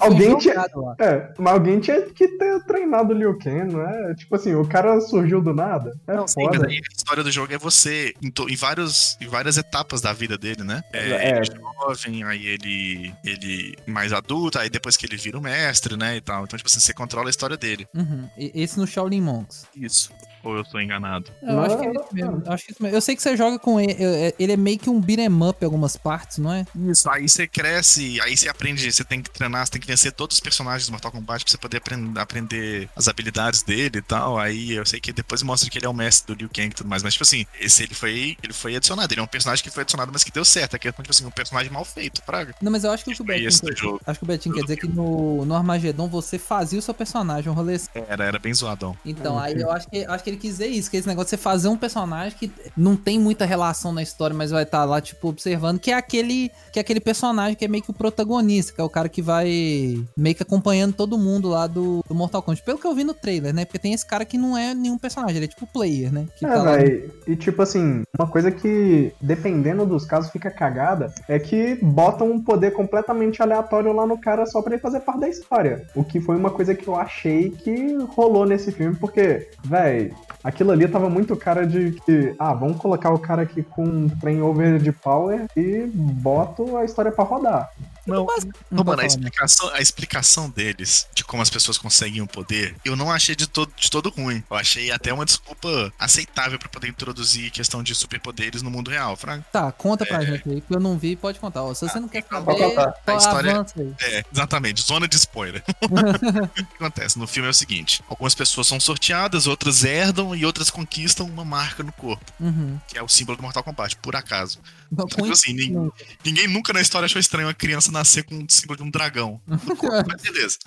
Alguém tinha-. É, mas alguém tinha que ter treinado o Liu Kang, não é? Tipo assim, o cara surgiu do nada. É Não, sim, mas aí a história do jogo é você em, em vários, em várias etapas da vida dele, né? É, É. ele jovem, aí ele, ele mais adulto, aí depois que ele vira o mestre, né, e tal. Então, tipo assim, você controla a história dele. Uhum. E- Esse no Shaolin Monks. Isso. Ou eu tô enganado? Eu acho que é não, isso mesmo. Eu, acho que é isso mesmo. Eu sei que você joga com ele. é- Ele é meio que um beat'em up em algumas partes, não é? Isso. Aí você cresce, aí você aprende, você tem que treinar, você tem que vencer todos os personagens do Mortal Kombat pra você poder aprend- aprender as habilidades dele e tal. Aí eu sei que depois mostra que ele é o mestre do Liu Kang e tudo mais. Mas, tipo assim, esse ele foi, ele foi adicionado. Ele é um personagem que foi adicionado, mas que deu certo. Aqui é, tipo assim, um personagem mal feito, praga. Não, mas eu acho que o que o Foi Betinho esse quer, acho que o Betinho quer dizer que no, no Armagedon você fazia o seu personagem, um rolê assim. Era, era bem zoadão. Então, aí eu acho que, acho que ele quis dizer isso, que esse negócio de você fazer um personagem que não tem muita relação na história, mas vai estar lá, tipo, observando, que é aquele que é aquele personagem que é meio que o protagonista, que é o cara que vai meio que acompanhando todo mundo lá do, do Mortal Kombat. Pelo que eu vi no trailer, né? Porque tem esse cara que não é nenhum personagem, ele é tipo player, né? Que É, tá véi. E tipo assim, uma coisa que, dependendo dos casos, fica cagada é que botam um poder completamente aleatório lá no cara só pra ele fazer parte da história. O que foi uma coisa que eu achei que rolou nesse filme, porque, véi, aquilo ali tava muito cara de que, ah, vamos colocar o cara aqui com um trem over de power e boto a história pra rodar. Não, Não Não, mano, a explicação, a explicação deles de como as pessoas conseguem o poder, eu não achei de todo, de todo ruim. Eu achei até uma desculpa aceitável pra poder introduzir questão de superpoderes no mundo real. Fraga. Tá, conta pra É. gente aí, que eu não vi, pode contar. Ó, se você não quer então, saber, A história- avança aí. É, exatamente, zona de spoiler. o que acontece no filme é o seguinte: algumas pessoas são sorteadas, outras herdam e outras conquistam uma marca no corpo, Uhum. que é o símbolo do Mortal Kombat, por acaso. Então, Tipo assim, nin- ninguém nunca na história achou estranho uma criança nascer com o símbolo de um dragão mas beleza.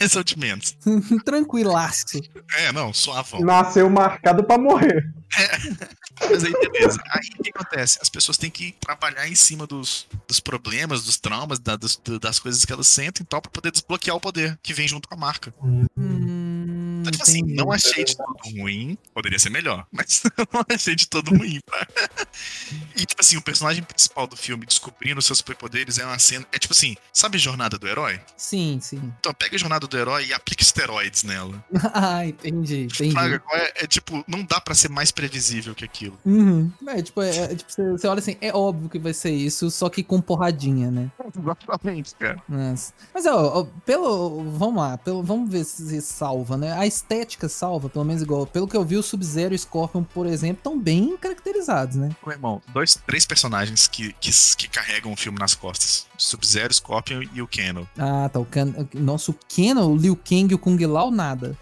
Esse é o de menos. Tranquilaço. É, não, suavão. Nasceu marcado pra morrer. Mas aí, beleza. Aí o que acontece? As pessoas têm que trabalhar em cima dos, dos problemas, dos traumas, da- dos- do- das coisas que elas sentem e tal, pra poder desbloquear o poder que vem junto com a marca. Hum, Então, tipo assim, não achei de todo ruim. Poderia ser melhor, mas não achei de todo ruim, tá? E, tipo assim, o personagem principal do filme descobrindo seus superpoderes é uma cena. É tipo assim, sabe Jornada do Herói? Sim, sim. Então pega a Jornada do Herói e aplica esteroides nela. ah, entendi, entendi. É, é tipo, não dá pra ser mais previsível que aquilo. Uhum. É, tipo, é, é, tipo, você, você olha assim, é óbvio que vai ser isso, só que com porradinha, né? Exatamente, cara. Mas, mas ó, ó, pelo. Vamos lá, pelo, vamos ver se salva, né? A estética salva, pelo menos igual. Pelo que eu vi, o Sub-Zero e o Scorpion, por exemplo, estão bem caracterizados, né? Meu irmão, dois, três personagens que, que, que carregam o filme nas costas: Sub-Zero, Scorpion e o Kano. Ah, tá. O Can... Nossa, o Kenan, o Liu Kang e o Kung Lao, nada.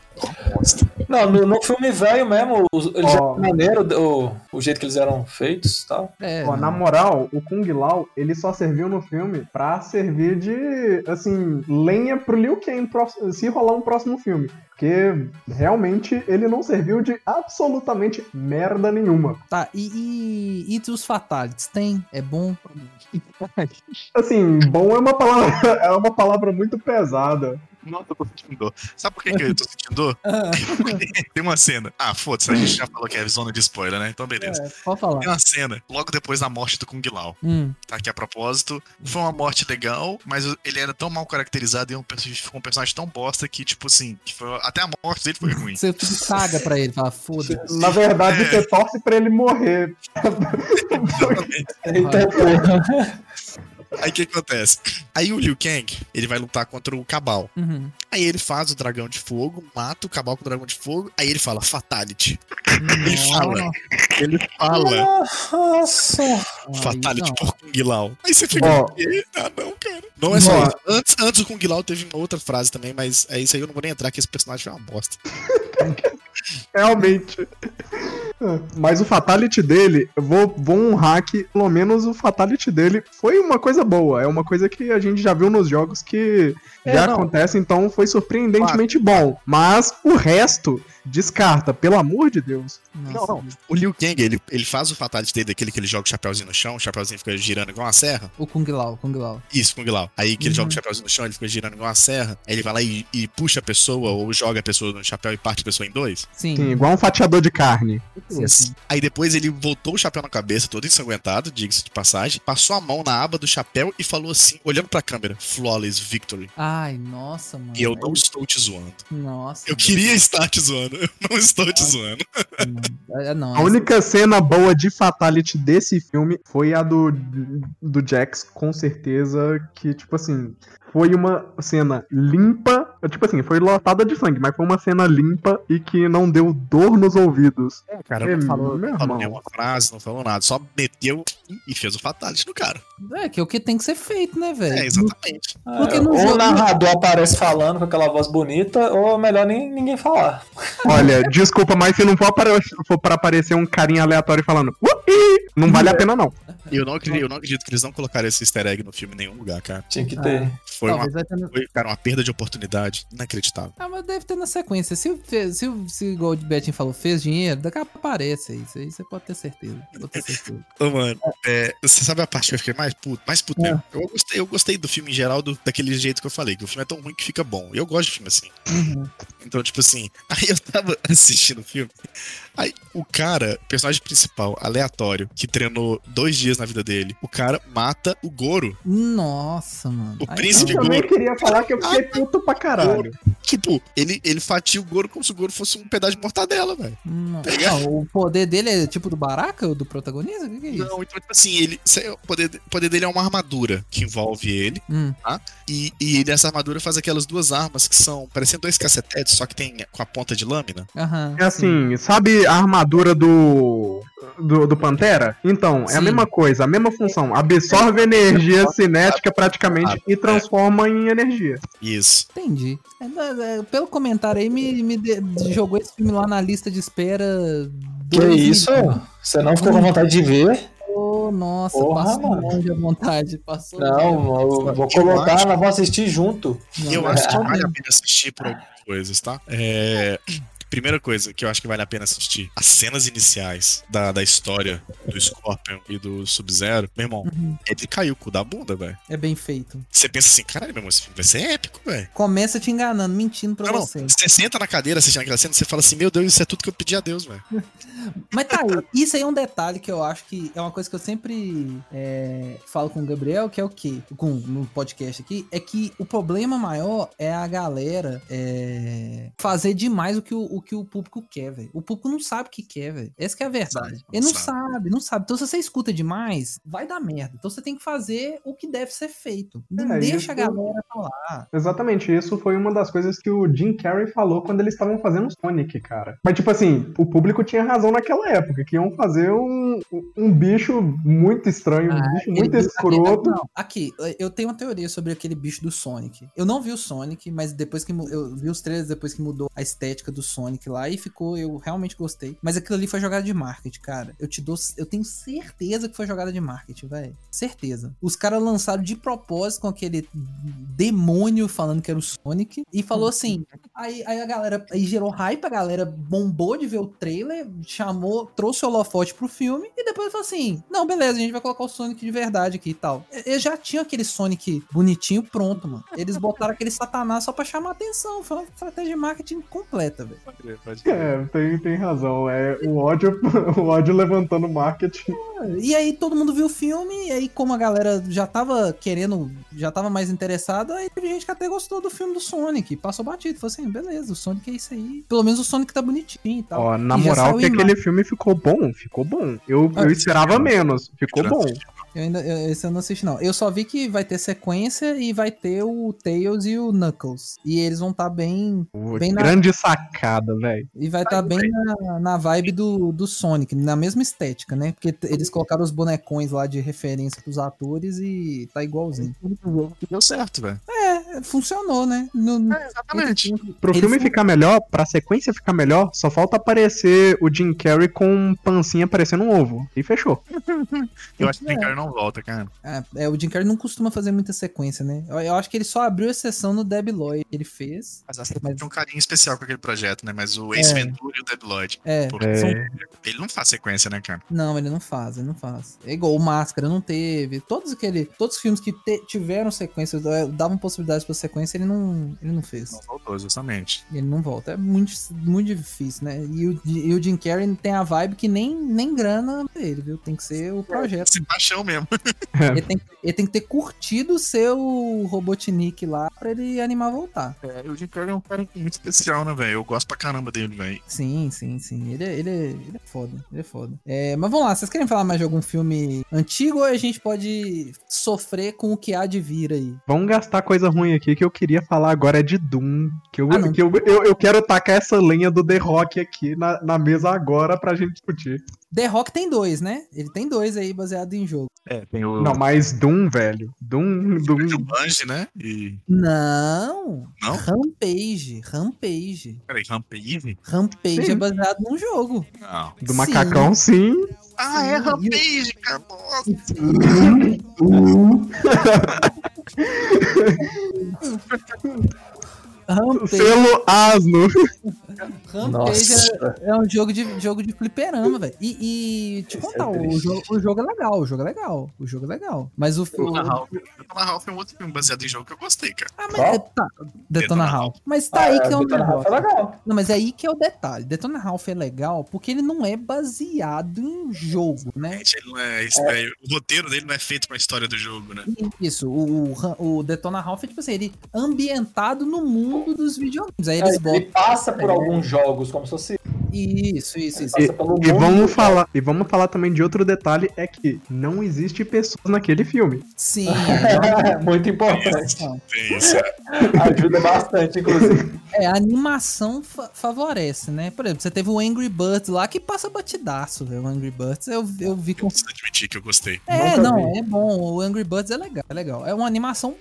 Não, no, no filme velho mesmo, eles eram maneiro o, o jeito que eles eram feitos e tal. É, na moral, o Kung Lao, ele só serviu no filme pra servir de, assim, lenha pro Liu Kang se rolar um próximo filme. Porque realmente ele não serviu de absolutamente merda nenhuma. Tá, e, e, e os Fatalities? Tem? É bom? Assim, bom é uma palavra, é uma palavra muito pesada. Nossa, eu tô sentindo dor. Sabe por que, que eu tô sentindo dor? Tem uma cena. Ah, foda-se, a gente já falou que é zona de spoiler, né? Então beleza. É, pode falar. Tem uma cena logo depois da morte do Kung Lao. Hum, Tá aqui a propósito. Foi uma morte legal, mas ele era tão mal caracterizado e um personagem, ficou um personagem tão bosta que, tipo assim, que foi- até a morte dele foi ruim. você tudo caga pra ele, fala, foda-se. Na verdade, você torce pra ele morrer. Porra. Aí o que acontece? Aí o Liu Kang, ele vai lutar contra o Cabal. Uhum. Aí ele faz o dragão de fogo, mata o Cabal com o dragão de fogo, aí ele fala Fatality. Ele fala, ele fala Nossa. Fatality não. por Kung Lao. Aí você fica, ah não, cara. Não é só isso. Antes, antes do Kung Lao teve uma outra frase também, mas é isso aí eu não vou nem entrar, que esse personagem foi uma bosta. Realmente. Mas o fatality dele, eu vou, vou honrar que pelo menos o fatality dele foi uma coisa boa. É uma coisa que a gente já viu nos jogos que É, já não. acontece, então foi surpreendentemente bom. Mas o resto, descarta, pelo amor de Deus. Não, não. O Liu Kang, ele, ele faz o Fatality dele, daquele que ele joga o chapéuzinho no chão, o chapéuzinho fica girando igual uma serra. O Kung Lao, Kung Lao. Isso, Kung Lao. Aí que ele Uhum. joga o chapéuzinho no chão, ele fica girando igual uma serra. Aí ele vai lá e, e puxa a pessoa, ou joga a pessoa no chapéu e parte a pessoa em dois. Sim. Sim, igual um fatiador de carne. sim, sim. Aí depois ele voltou o chapéu na cabeça, todo ensanguentado, diga-se de passagem, passou a mão na aba do chapéu e falou assim, olhando pra câmera, Flawless Victory. Ai, nossa, mano. E eu não estou te zoando. Nossa. Eu queria estar te zoando, eu não estou te zoando. mano. É, não, A única cena boa de fatality desse filme foi a do, do Jax, com certeza, que, tipo assim, foi uma cena limpa, tipo assim, foi lotada de sangue, mas foi uma cena limpa e que não deu dor nos ouvidos. Cara, É, não falou, meu não falou irmão. nenhuma frase, não falou nada, só meteu e fez o Fatality no cara. É, que é o que tem que ser feito, né, velho? É, exatamente. Porque É, no ou jogo- o narrador aparece falando com aquela voz bonita, ou melhor nem ninguém falar. Olha, desculpa, mas se não for para, for para aparecer um carinha aleatório falando, não vale a pena não. E eu não, acredito, eu não acredito que eles não colocaram esse easter egg no filme em nenhum lugar, cara. Tinha que ter. Foi, uma, Talvez ter foi cara, uma perda de oportunidade inacreditável. Ah, mas deve ter na sequência. Se, se, se igual o Betinho falou, fez dinheiro, daqui a pouco aparece. Isso aí você pode ter certeza. Pode ter certeza. Ô, mano, é, você sabe a parte que eu fiquei mais puto? Mais puto mesmo. Eu gostei, eu gostei do filme em geral do, daquele jeito que eu falei, que o filme é tão ruim que fica bom. E eu gosto de filme assim. Uhum. Então, tipo assim, aí eu tava assistindo o filme. Aí o cara, personagem principal, aleatório, que treinou dois dias na vida dele, o cara mata o Goro. Nossa, mano. O Aí príncipe não. Eu também Goro. queria falar que eu fiquei puto pra caralho. Tipo, ele, ele fatia o Goro como se o Goro fosse um pedaço de mortadela, velho. Não. Tá? Não, o poder dele é tipo do Baraka, do protagonista? O que, que é isso? Não, então, tipo assim, ele, cê- o, poder, o poder dele é uma armadura que envolve ele. Hum. E, e ele, essa armadura faz aquelas duas armas que são parecendo dois cacetetes, só que tem com a ponta de lâmina. Aham. É assim, sabe a armadura do, do, do Pantera? Então, é a Sim. mesma coisa, a mesma função. Absorve energia cinética praticamente e transforma em energia. Isso. Entendi. É, é, pelo comentário aí, me, me de- jogou esse filme lá na lista de espera. Que isso? Você não ficou com vontade de ver? Nossa, Porra, passou mano. longe a vontade. Passou Não, longe. eu vou colocar, acho- nós vamos assistir junto. Eu acho que vale a pena assistir por algumas coisas, tá? É. Primeira coisa que eu acho que vale a pena assistir: as cenas iniciais da, da história do Scorpion e do Sub-Zero. Meu irmão, Uhum. ele caiu o cu da bunda, velho. É bem feito. Você pensa assim, caralho, meu irmão, esse filme vai ser épico, velho. Começa te enganando, mentindo pra Não, não. você. Você senta na cadeira assistindo aquela cena, você fala assim: Meu Deus, isso é tudo que eu pedi a Deus, velho. Mas tá aí, isso aí é um detalhe que eu acho que é uma coisa que eu sempre é, falo com o Gabriel, que é o quê? Com, no podcast aqui, é que o problema maior é a galera é, fazer demais o que o, o que o público quer, velho. O público não sabe o que quer, velho. Essa que é a verdade. Sabe, Ele não sabe. sabe. não sabe. Então se você escuta demais, vai dar merda. Então você tem que fazer o que deve ser feito. Não É, deixa isso- a galera falar. Exatamente, isso foi uma das coisas que o Jim Carrey falou quando eles estavam fazendo Sonic, cara. Mas, tipo assim, o público tinha razão naquela época, que iam fazer um, um bicho muito estranho, um bicho muito Ele- escroto. Não, aqui, eu tenho uma teoria sobre aquele bicho do Sonic. Eu não vi o Sonic, mas depois que eu vi os trailers depois que mudou a estética do Sonic. Sonic lá e ficou, eu realmente gostei. Mas aquilo ali foi jogada de marketing, cara. Eu te dou, eu tenho certeza que foi jogada de marketing, velho. Certeza. Os caras lançaram de propósito com aquele demônio falando que era o Sonic e falou assim. Aí, aí a galera, aí gerou hype, a galera bombou de ver o trailer, chamou, trouxe o holofote pro filme e depois falou assim: não, beleza, a gente vai colocar o Sonic de verdade aqui e tal. Eles já tinham aquele Sonic bonitinho pronto, mano. Eles botaram aquele satanás só pra chamar atenção. Foi uma estratégia de marketing completa, velho. Crer, pode crer. É, tem, tem razão. É o ódio, o ódio levantando marketing. E aí todo mundo viu o filme, e aí como a galera já tava querendo, já tava mais interessada, aí teve gente que até gostou do filme do Sonic, passou batido, falou assim, beleza, o Sonic é isso aí. Pelo menos o Sonic tá bonitinho e tal. Ó, na E moral, que aquele filme ficou bom, ficou bom. Eu, Ah, eu esperava menos, ficou bom. Eu ainda, eu- esse eu não assisti não. Eu só vi que vai ter sequência e vai ter o Tails e o Knuckles. E eles vão estar bem, Pô, Bem na- grande sacada, velho. e vai estar bem na, na vibe do, do Sonic, na mesma estética, né? Porque eles colocaram os bonecões lá de referência pros atores e tá igualzinho. Deu certo, velho. É, funcionou, né? No- É, exatamente. Pro Ele filme foi- ficar melhor, pra sequência ficar melhor, só falta aparecer o Jim Carrey com pancinha parecendo um ovo. E fechou. Eu acho que o Jim Carrey não volta, cara. É, é, o Jim Carrey não costuma fazer muita sequência, né? Eu, eu acho que ele só abriu exceção no Deb Lloyd que ele fez. Mas acho que Mas- tem um carinho especial com aquele projeto, né? Mas o Ace É. Ventura e o Dead Lloyd. É, Porque são- ele não faz sequência, né, cara? não, ele não faz, ele não faz. É igual o Máscara não teve. Todos aquele, todos os filmes que te- tiveram sequência, eh, davam possibilidades pra sequência, ele não, ele não fez. Não voltou, justamente. Ele não volta. É muito, muito difícil, né? E o, e o Jim Carrey tem a vibe que nem, nem grana ele, viu? Tem que ser o projeto. Sem paixão mesmo. Ele tem, ele tem que ter curtido o seu Robotnik lá pra ele animar a voltar. É, o Jim Carrey é um cara muito especial, né, velho? Eu gosto pra caramba dele, velho. Sim, sim, sim. Ele, é- ele, é- ele é foda. Ele é foda. É, mas vamos lá, vocês querem falar mais de algum filme antigo ou a gente pode sofrer com o que há de vir aí? Vamos gastar coisa ruim aqui que eu queria falar agora é de Doom. Que eu, Ah, que eu, eu, eu quero tacar essa lenha do The Rock aqui na, na mesa agora pra gente discutir. The Rock tem dois, né? Ele tem dois aí baseado em jogo. É, tem o. Não, mas Doom, velho. Doom, o Doom. Bungie, né? E. Não! Não? Rampage. Rampage. Peraí, Rampage? Rampage Sim. é baseado num jogo. Não. Do Sim. macacão, sim. Ah, é Sim, Rampage, cara. Nossa. Rampage, Selo asno. Rampage é, é um jogo de, jogo de fliperama, velho. E, e te Esse contar, é o, jogo, o jogo é legal, o jogo é legal. O jogo é legal. Mas o, o, Detona Ralph. Detona Ralph é um outro filme baseado em jogo que eu gostei, cara. Ah, mas Qual? é, tá. Detona Ralph. Mas tá Ah, aí é, que é o Detona Ralph negócio. é legal. Não, mas é aí que é o detalhe. Detona Ralph é legal porque ele não é baseado em jogo, né? Gente, ele não é, é- O roteiro dele não é feito pra história do jogo, né? Isso, o, o, o Detona Ralph é tipo assim, ele ambientado no mundo dos videogames. Aí É, eles ele botam. passa por alguns jogos, como se fosse. Isso, isso, isso. E mundo. vamos falar, e vamos falar também de outro detalhe, é que não existe pessoas naquele filme. Sim. Muito importante. Isso. Ajuda bastante, inclusive. É, a animação fa- favorece, né? Por exemplo, você teve o Angry Birds lá que passa batidaço, velho. O Angry Birds eu, eu vi com. Preciso admitir que eu gostei. É, Nunca não, vi. é bom. O Angry Birds é legal, é legal. É uma animação.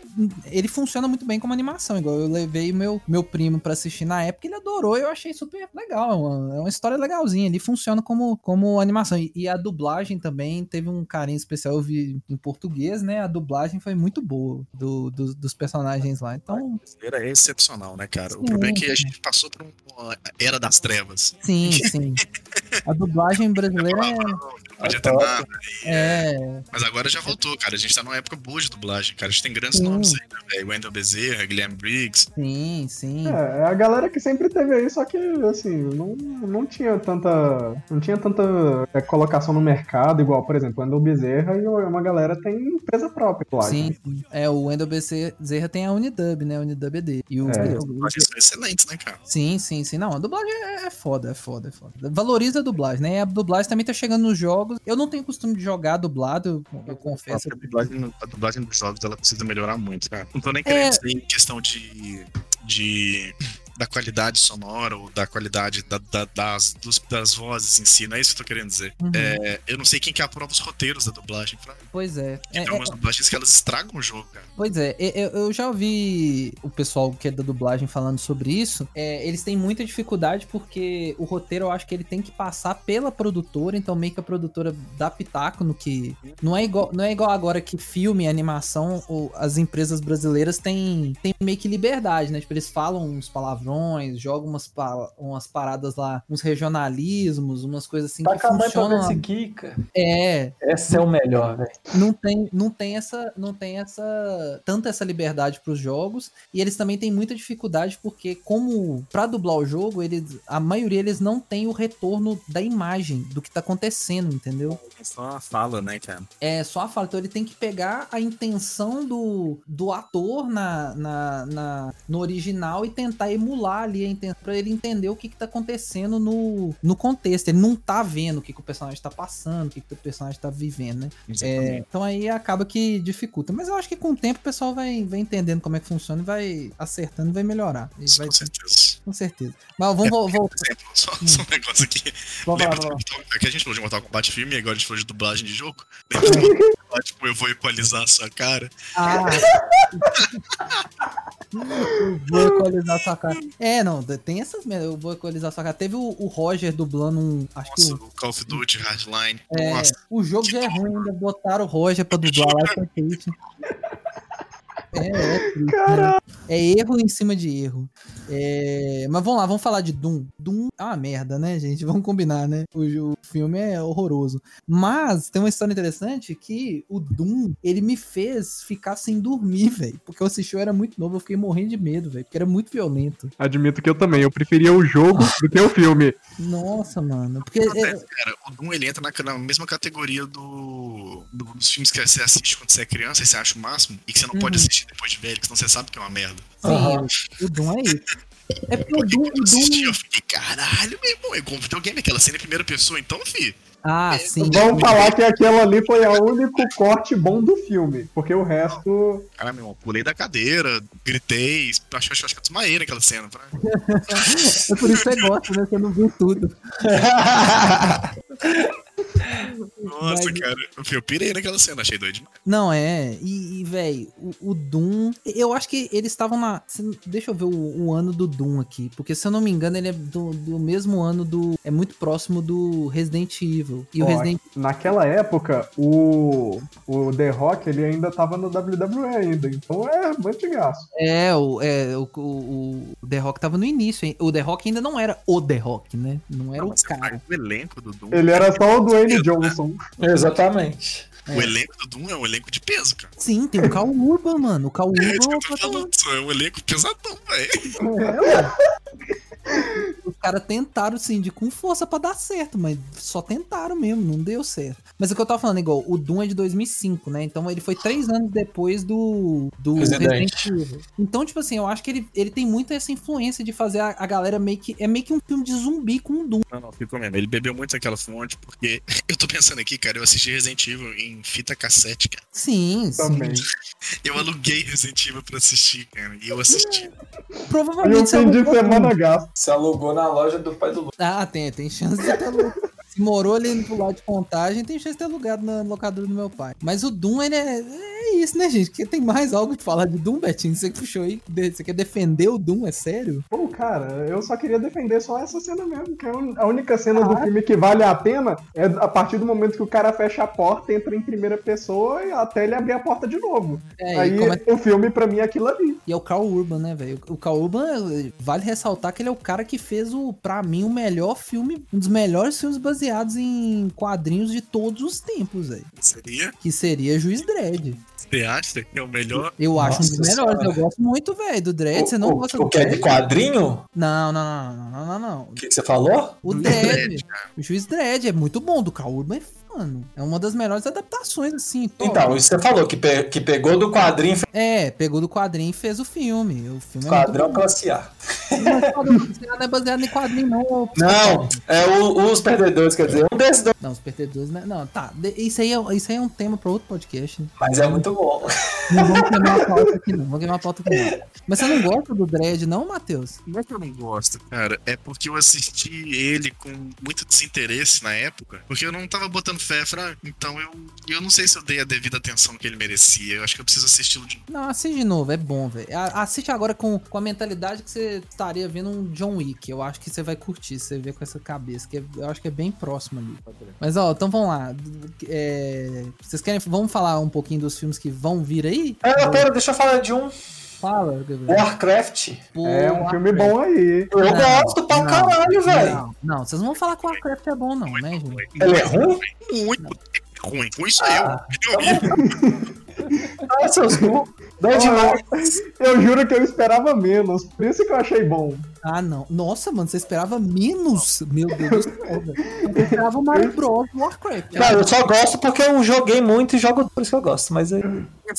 Ele funciona muito bem como animação. Igual eu levei meu, meu primo pra assistir na época, ele adorou e eu achei super legal. É uma, é uma história legalzinha. Ele funciona como, como animação. E, e a dublagem também teve um carinho especial. Eu vi em português, né? A dublagem foi muito boa do, do- dos personagens lá. Então, Era excepcional, né, cara? O Sim, problema é que a gente passou por um- uma era das trevas. sim, sim. A dublagem brasileira é. Não podia ter nada. é Mas agora já voltou, cara. A gente tá numa época boa de dublagem, cara. A gente tem grandes Sim. nomes aí, né, velho? Wendell Bezerra, Guilherme Briggs. sim, sim. É, é a galera que sempre teve aí, só que, assim, não, não tinha tanta. Não tinha tanta é, colocação no mercado, igual, por exemplo, Andel Bezerra e uma galera tem empresa própria, claro. Sim, sim. É, o Wendel Bezerra tem a Unidub, né? A Unidub ED. E o, É. o- Dublagens são excelentes, né, cara? Sim, sim, sim. Não, a dublagem é é foda, é foda, é foda. Valoriza a dublagem, né? A dublagem também tá chegando nos jogos. Eu não tenho costume de jogar dublado, eu, eu confesso. A, dublagem, a dublagem dos jogos ela precisa melhorar muito, cara. Não tô nem É. querendo dizer em questão de. de da qualidade sonora ou da qualidade da- da- das, dos- das vozes em si, não é isso que eu tô querendo dizer. Uhum. É, eu não sei quem que aprova os roteiros da dublagem. Pra... Pois é. É, Tem é, umas dublagens que elas estragam o jogo, cara. Pois é, eu, eu já ouvi o pessoal que é da dublagem falando sobre isso. É, eles têm muita dificuldade porque o roteiro eu acho que ele tem que passar pela produtora, então meio que a produtora dá pitaco no que. Não é igual, não é igual agora que filme, animação, ou as empresas brasileiras têm, têm meio que liberdade, né? Tipo, eles falam uns palavrões, jogam umas, pa- umas paradas lá, uns regionalismos, umas coisas assim Tá que funcionam. lá. esse Kika. É, Esse é o melhor, velho. não tem, não tem essa, não tem essa tanta essa liberdade para os jogos e eles também têm muita dificuldade porque como para dublar o jogo, eles a maioria eles não tem o retorno da imagem do que tá acontecendo, entendeu? É só a fala, né, cara? É só a fala, então ele tem que pegar a intenção do, do ator na, na, na- no original e tentar emular ali a intenção pra ele entender o que, que tá acontecendo no, no contexto. Ele não tá vendo o que, que o personagem tá passando, o que, que o personagem tá vivendo, né? É, então aí acaba que dificulta. Mas eu acho que com o tempo o pessoal vai, vai entendendo como é que funciona e vai acertando e vai melhorar. E vai- com certeza. com certeza. Mas vamos vol- voltar. Por exemplo, só, só um negócio aqui. Vamos lá, vamos lá. É que a gente falou de Mortal Kombat filme e agora a gente falou de dublagem de jogo? Kombat, tipo, eu vou equalizar a sua cara? Ah! eu vou equalizar sua cara. É, não, tem essas mesmo. Eu vou equalizar sua cara. Teve o, o Roger dublando um. Acho que Nossa, o, o Call of Duty Hardline. é, Nossa, o jogo já é ruim, ainda botaram o Roger pra dublar lá. É. É, é, triste, né? é erro em cima de erro. É, mas vamos lá, vamos falar de Doom. Doom é uma merda, né, gente? Vamos combinar, né? O, o filme é horroroso. Mas tem uma história interessante que o Doom, ele me fez ficar sem dormir, velho. Porque eu assisti, eu era muito novo, eu fiquei morrendo de medo, velho. Porque era muito violento. Admito que eu também. Eu preferia o jogo do que o filme. Nossa, mano. Porque. é, cara, o Doom ele entra na, na mesma categoria do, do- dos filmes que você assiste quando você é criança e você acha o máximo, e que você não pode Uhum. Assistir depois de velho, que senão você sabe que é uma merda. Sim, o Doom é isso. É porque o Doom. eu assisti, eu fiquei, caralho, meu irmão, é como videogame, aquela cena em primeira pessoa, então, fi. Ah, sim. Vamos falar que aquela ali foi o único corte bom do filme. Porque o resto. Caralho, meu irmão, pulei da cadeira, gritei, acho, acho, acho que eu desmaiei naquela cena. Pra... É por isso que você gosta, né? Você não viu tudo. Nossa, Mas- cara, eu, pirei naquela cena, achei doido demais. Não, é. E, velho, o, o Doom. Eu acho que eles estavam na. Deixa eu ver o, o ano do Doom aqui. Porque se eu não me engano, ele é do, do mesmo ano do. É muito próximo do Resident Evil. E o Resident Naquela época, o, o The Rock ele ainda tava no WWE ainda. Então é antigaço. É, o, é o, o, o The Rock tava no início, hein? O The Rock ainda não era o The Rock, né? Não era Não, o cara. o elenco do Doom. Ele era só o Dwayne Johnson. Exatamente. O elenco do Doom é um elenco de peso, cara. Sim, tem o Cal Urban, mano. O Cal É isso que Urban eu tô falando, isso é um elenco pesadão, velho. É, ué. Os caras tentaram, sim, de com força pra dar certo, mas só tentaram mesmo, não deu certo. Mas o que eu tava falando, igual, o Doom é de 2005, né? Então ele foi três anos depois do, do Resident. Resident Evil. Então, tipo assim, eu acho que ele, ele tem muito essa influência de fazer a, a galera meio que. É meio que um filme de zumbi com um Doom. Não, não, ficou mesmo. Ele bebeu muito daquela fonte, porque eu tô pensando aqui, cara, eu assisti Resident Evil em fita cassete, cara. Sim, Também. sim. Eu aluguei Resident Evil pra assistir, cara. E eu assisti. O Provavelmente você fim de semana gasto. Se alugou na loja do pai do Lu. Ah, tem, tem chance de ter. Morou ali pro lado de contagem, tem chance de ter alugado na locadora do meu pai. Mas o Doom, ele é, é isso, né, gente? Porque tem mais algo de falar de Doom, Betinho? Você que puxou aí? Você quer defender o Doom? É sério? Pô, cara, eu só queria defender só essa cena mesmo, que é a única cena do Ah. filme que vale a pena é a partir do momento que o cara fecha a porta, entra em primeira pessoa e até ele abrir a porta de novo. É, Aí é- o filme pra mim é aquilo ali. e é o Carl Urban, né, velho? O Carl Urban, vale ressaltar que ele é o cara que fez, o, pra mim, o melhor filme, um dos melhores filmes baseados em quadrinhos de todos os tempos, velho. Seria? Que seria Juiz Dredd. Você acha que é o melhor? Eu acho um dos Nossa melhores. Senhora. Eu gosto muito, velho, do Dredd. Você não o, gosta o do que é de Dredd? quadrinho? Não, não, não, não, não, não, não. O que, que você falou? O Dredd. Dredd, O Juiz Dredd é muito bom. Do Carl Urban é mano. É uma das melhores adaptações, assim. Então, isso você falou, que, pe- que pegou do quadrinho, fez É, pegou do quadrinho e fez o filme. O filme é quadrão muito bom. classe A. Não é baseado em quadrinho, não. Não, é o- os perdedores, quer dizer, um desses dois. Não, os perdedores, né? Não, tá. Isso aí é, isso aí é um tema pra outro podcast. né? Mas é muito bom. Não vamos queimar a pauta aqui, não. Vamos queimar a pauta aqui, não. Mas você não gosta do Dredd, não, Matheus? Não é que eu não gosto, cara. É porque eu assisti ele com muito desinteresse na época. Porque eu não tava botando fé. Ah, então eu, eu não sei se eu dei a devida atenção que ele merecia. Eu acho que eu preciso assisti-lo de Não, assiste de novo, é bom, velho. Assiste agora com, com a mentalidade que você estaria vendo um John Wick. Eu acho que você vai curtir, você vê com essa cabeça, que é- eu acho que é bem próximo ali. Mas ó, então vamos lá. É, vocês querem. Vamos falar um pouquinho dos filmes que vão vir aí? É, pera, deixa eu falar de um. Fala, Gabriel. Warcraft. Pô, É um filme Warcraft. bom aí. Eu Não, gosto pra não, caralho, velho. Não, não, vocês não vão falar que o Warcraft é bom, não, né, gente? Ele é ruim? Muito ruim. Ruim sou Ah. eu. Ah, seus demais. Eu juro que eu esperava menos, por isso que eu achei bom. Ah, não. Nossa, mano, você esperava menos? Meu Deus do céu, velho. Eu esperava o Mario Bros. Warcraft. Não, eu só gosto porque eu joguei muito e jogo por isso que eu gosto. Mas aí.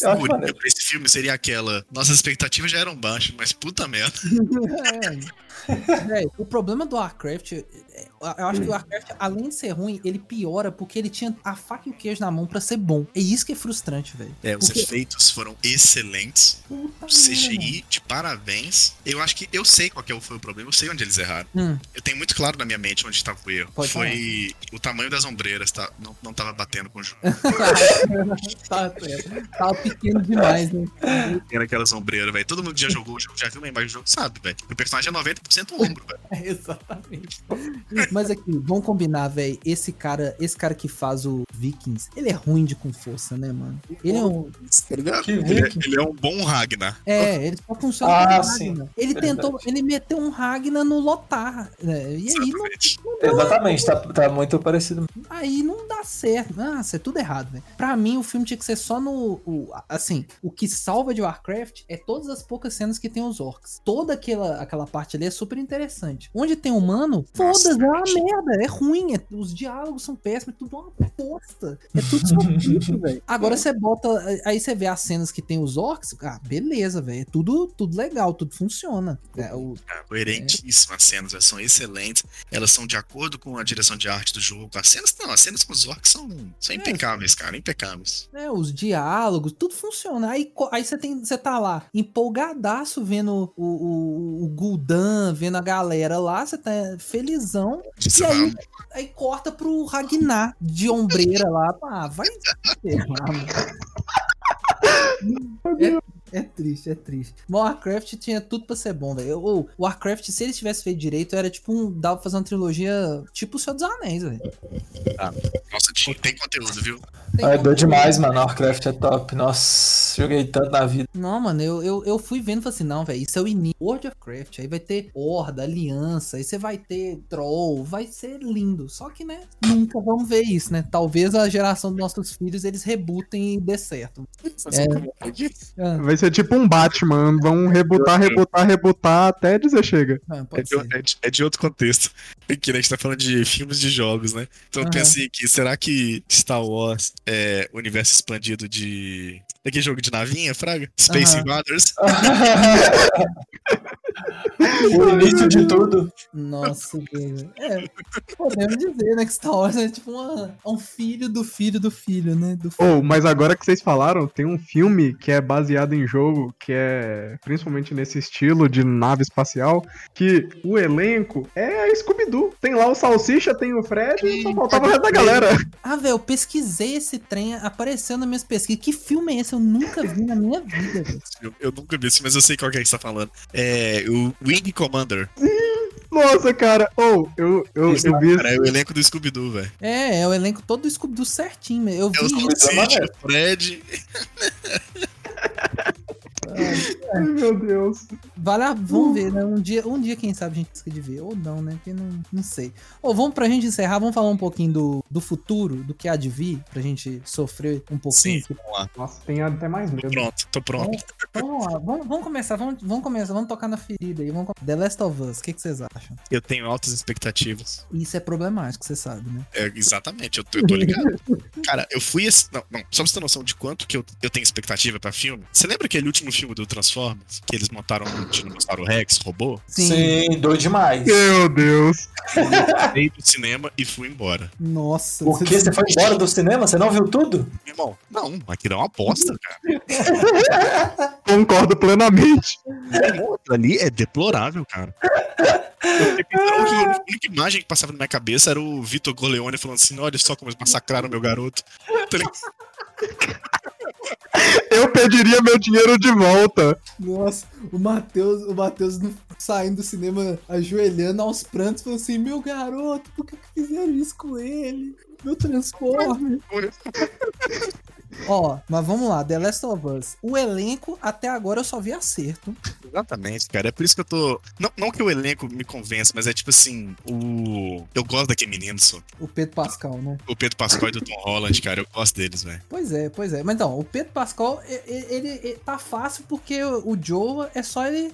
Eu acho Fúria maneiro. pra esse filme seria aquela. Nossas expectativas já eram baixas, mas puta merda. É. Véi, o problema do Warcraft, é- eu acho que o Warcraft, além de ser ruim, ele piora porque ele tinha a faca e o queijo na mão pra ser bom. É isso que é frustrante, velho. É, os Porque- efeitos foram excelentes. Puta CGI, de parabéns. Eu acho que eu sei qual que foi o problema, eu sei onde eles erraram. Hum, Eu tenho muito claro na minha mente onde estava o erro. Pode foi o tamanho das ombreiras, tá? Não, não tava batendo com o jogo. tá, certo. Pequeno demais, né? Era aquelas ombreiras, velho. Todo mundo que já jogou o jogo, já viu uma imagem do jogo, sabe, velho. O personagem é 90% ombro, velho. É, exatamente. Mas aqui, vamos combinar, velho. Esse cara, esse cara que faz o Vikings, ele é ruim de com força, né, mano? Ele é um. Que Ele, é- ele é um bom Ragnar. É, ele só funciona Ah. Ragnar. Ele tentou, ele meteu um Ragnar no Lotar. né? E aí não, Exatamente. Exatamente, tá, tá muito parecido. aí não dá certo. Nossa, é tudo errado, velho. Pra mim, o filme tinha que ser só no. o- assim, o que salva de Warcraft é todas as poucas cenas que tem os orcs. Toda aquela, aquela parte ali é super interessante. Onde tem humano, foda-se, é uma merda. É ruim. é- os diálogos são péssimos, é tudo uma bosta. É tudo sofrido, velho. Agora você bota. Aí você vê as cenas que tem os orcs. Ah, beleza, velho. É tudo, tudo legal, tudo funciona. É, o- Cara, coerentíssimas as cenas, elas são excelentes. Elas são de acordo com a direção de arte do jogo. As cenas, não, as cenas com os orcs são, são impecáveis, cara, impecáveis. É, os diálogos, tudo funciona. Aí aí você tem, você tá lá empolgadaço vendo o, o, o Gul'dan, vendo a galera lá, você tá felizão. E vai- aí, aí corta pro Ragnar de ombreira lá. Ah, vai se ferrar, mano. É, é triste, é triste. Mas Warcraft tinha tudo pra ser bom, velho. Ou Warcraft, se eles tivessem feito direito, era tipo um. dava pra fazer uma trilogia tipo o Senhor dos Anéis, velho. Nossa, tinha- tem conteúdo, viu? Tem É doido demais, mano. Warcraft é top. Nossa, joguei tanto na vida. Não, mano, eu, eu, eu fui vendo e falei assim, não, velho, isso é o início. World of Craft, aí vai ter Horda, Aliança, aí você vai ter Troll, vai ser lindo. Só que, né, nunca vamos ver isso, né? Talvez a geração dos nossos filhos, eles rebutem e dê certo. Ah, Vai ser tipo um Batman, vão rebutar, rebutar, rebutar até dizer chega. ah, É pode de, ser. é de- é de outro contexto. Aqui, né, a gente tá falando de filmes de jogos, né? Então eu Aham. pensei aqui, será que Star Wars é universo expandido de. Daquele jogo de navinha, Fraga? Space Aham. Invaders? o início de tudo. Nossa, velho. É, podemos dizer, né, que Star Wars é tipo uma, um filho do filho do filho, né? Do filho. Oh, mas agora que vocês falaram, tem um filme que é baseado em jogo, que é principalmente nesse estilo de nave espacial, que o elenco é a Scooby-Doo. Tem lá o Salsicha, tem o Fred e só faltava o resto da galera. Ah, velho, eu pesquisei esse trem, apareceu nas minhas pesquisas. Que filme é esse? Eu nunca vi na minha vida. Eu, eu nunca vi esse, mas eu sei qual que é que você tá falando. É o Wing Commander. Nossa, cara, oh, eu, eu, eu vi Cara, é o elenco do Scooby-Doo, velho. É, é o elenco todo do Scooby-Doo certinho, meu. Eu vi É o isso. Salsicha, o Fred. Ai, meu Deus. Vale a, vamos ver, né? Um dia, um dia, quem sabe, a gente esquece de ver. Ou não, né? Porque não, não sei. Ou vamos pra gente encerrar, vamos falar um pouquinho do, do futuro, do que há de vir, pra gente sofrer um pouquinho. Sim, vamos lá. Nossa, tem até mais Tô medo. pronto, tô pronto. Então, vamos lá, vamos, vamos começar, vamos, vamos começar, vamos tocar na ferida aí. Vamos, The Last of Us, o que, que vocês acham? Eu tenho altas expectativas. Isso é problemático, você sabe, né? É, exatamente, eu tô, eu tô ligado. Cara, eu fui. esse- Não, não, só pra você ter noção de quanto que eu, eu tenho expectativa pra filme. Você lembra aquele último filme do Transformers? Que eles montaram um Tiranossauro Rex, robô? Sim, doido demais. Meu Deus. Saí do cinema e fui embora. Nossa. Por que você foi embora do cinema? Você não viu tudo? Meu irmão, não, aquilo é uma bosta, cara. Concordo plenamente. Aquilo ali é deplorável, cara. Eu a única imagem que passava na minha cabeça era o Vitor Corleone falando assim: olha só como eles massacraram meu garoto. Tá ligado? Eu pediria meu dinheiro de volta. Nossa, o Matheus, o Matheus no- saindo do cinema, ajoelhando aos prantos, falando assim: Meu garoto, por que, que fizeram isso com ele? Meu Transformer. Ó, mas vamos lá, The Last of Us. O elenco, até agora eu só vi acerto. Exatamente, cara. É por isso que eu tô. Não, não que o elenco me convença, mas é tipo assim: o. Eu gosto daquele menino, só. O Pedro Pascal, né? O Pedro Pascal e do Tom Holland, cara. Eu gosto deles, velho. Pois é, pois é. Mas então, o Pedro Pascal, e- e- ele, ele tá fácil porque o Joe é só ele.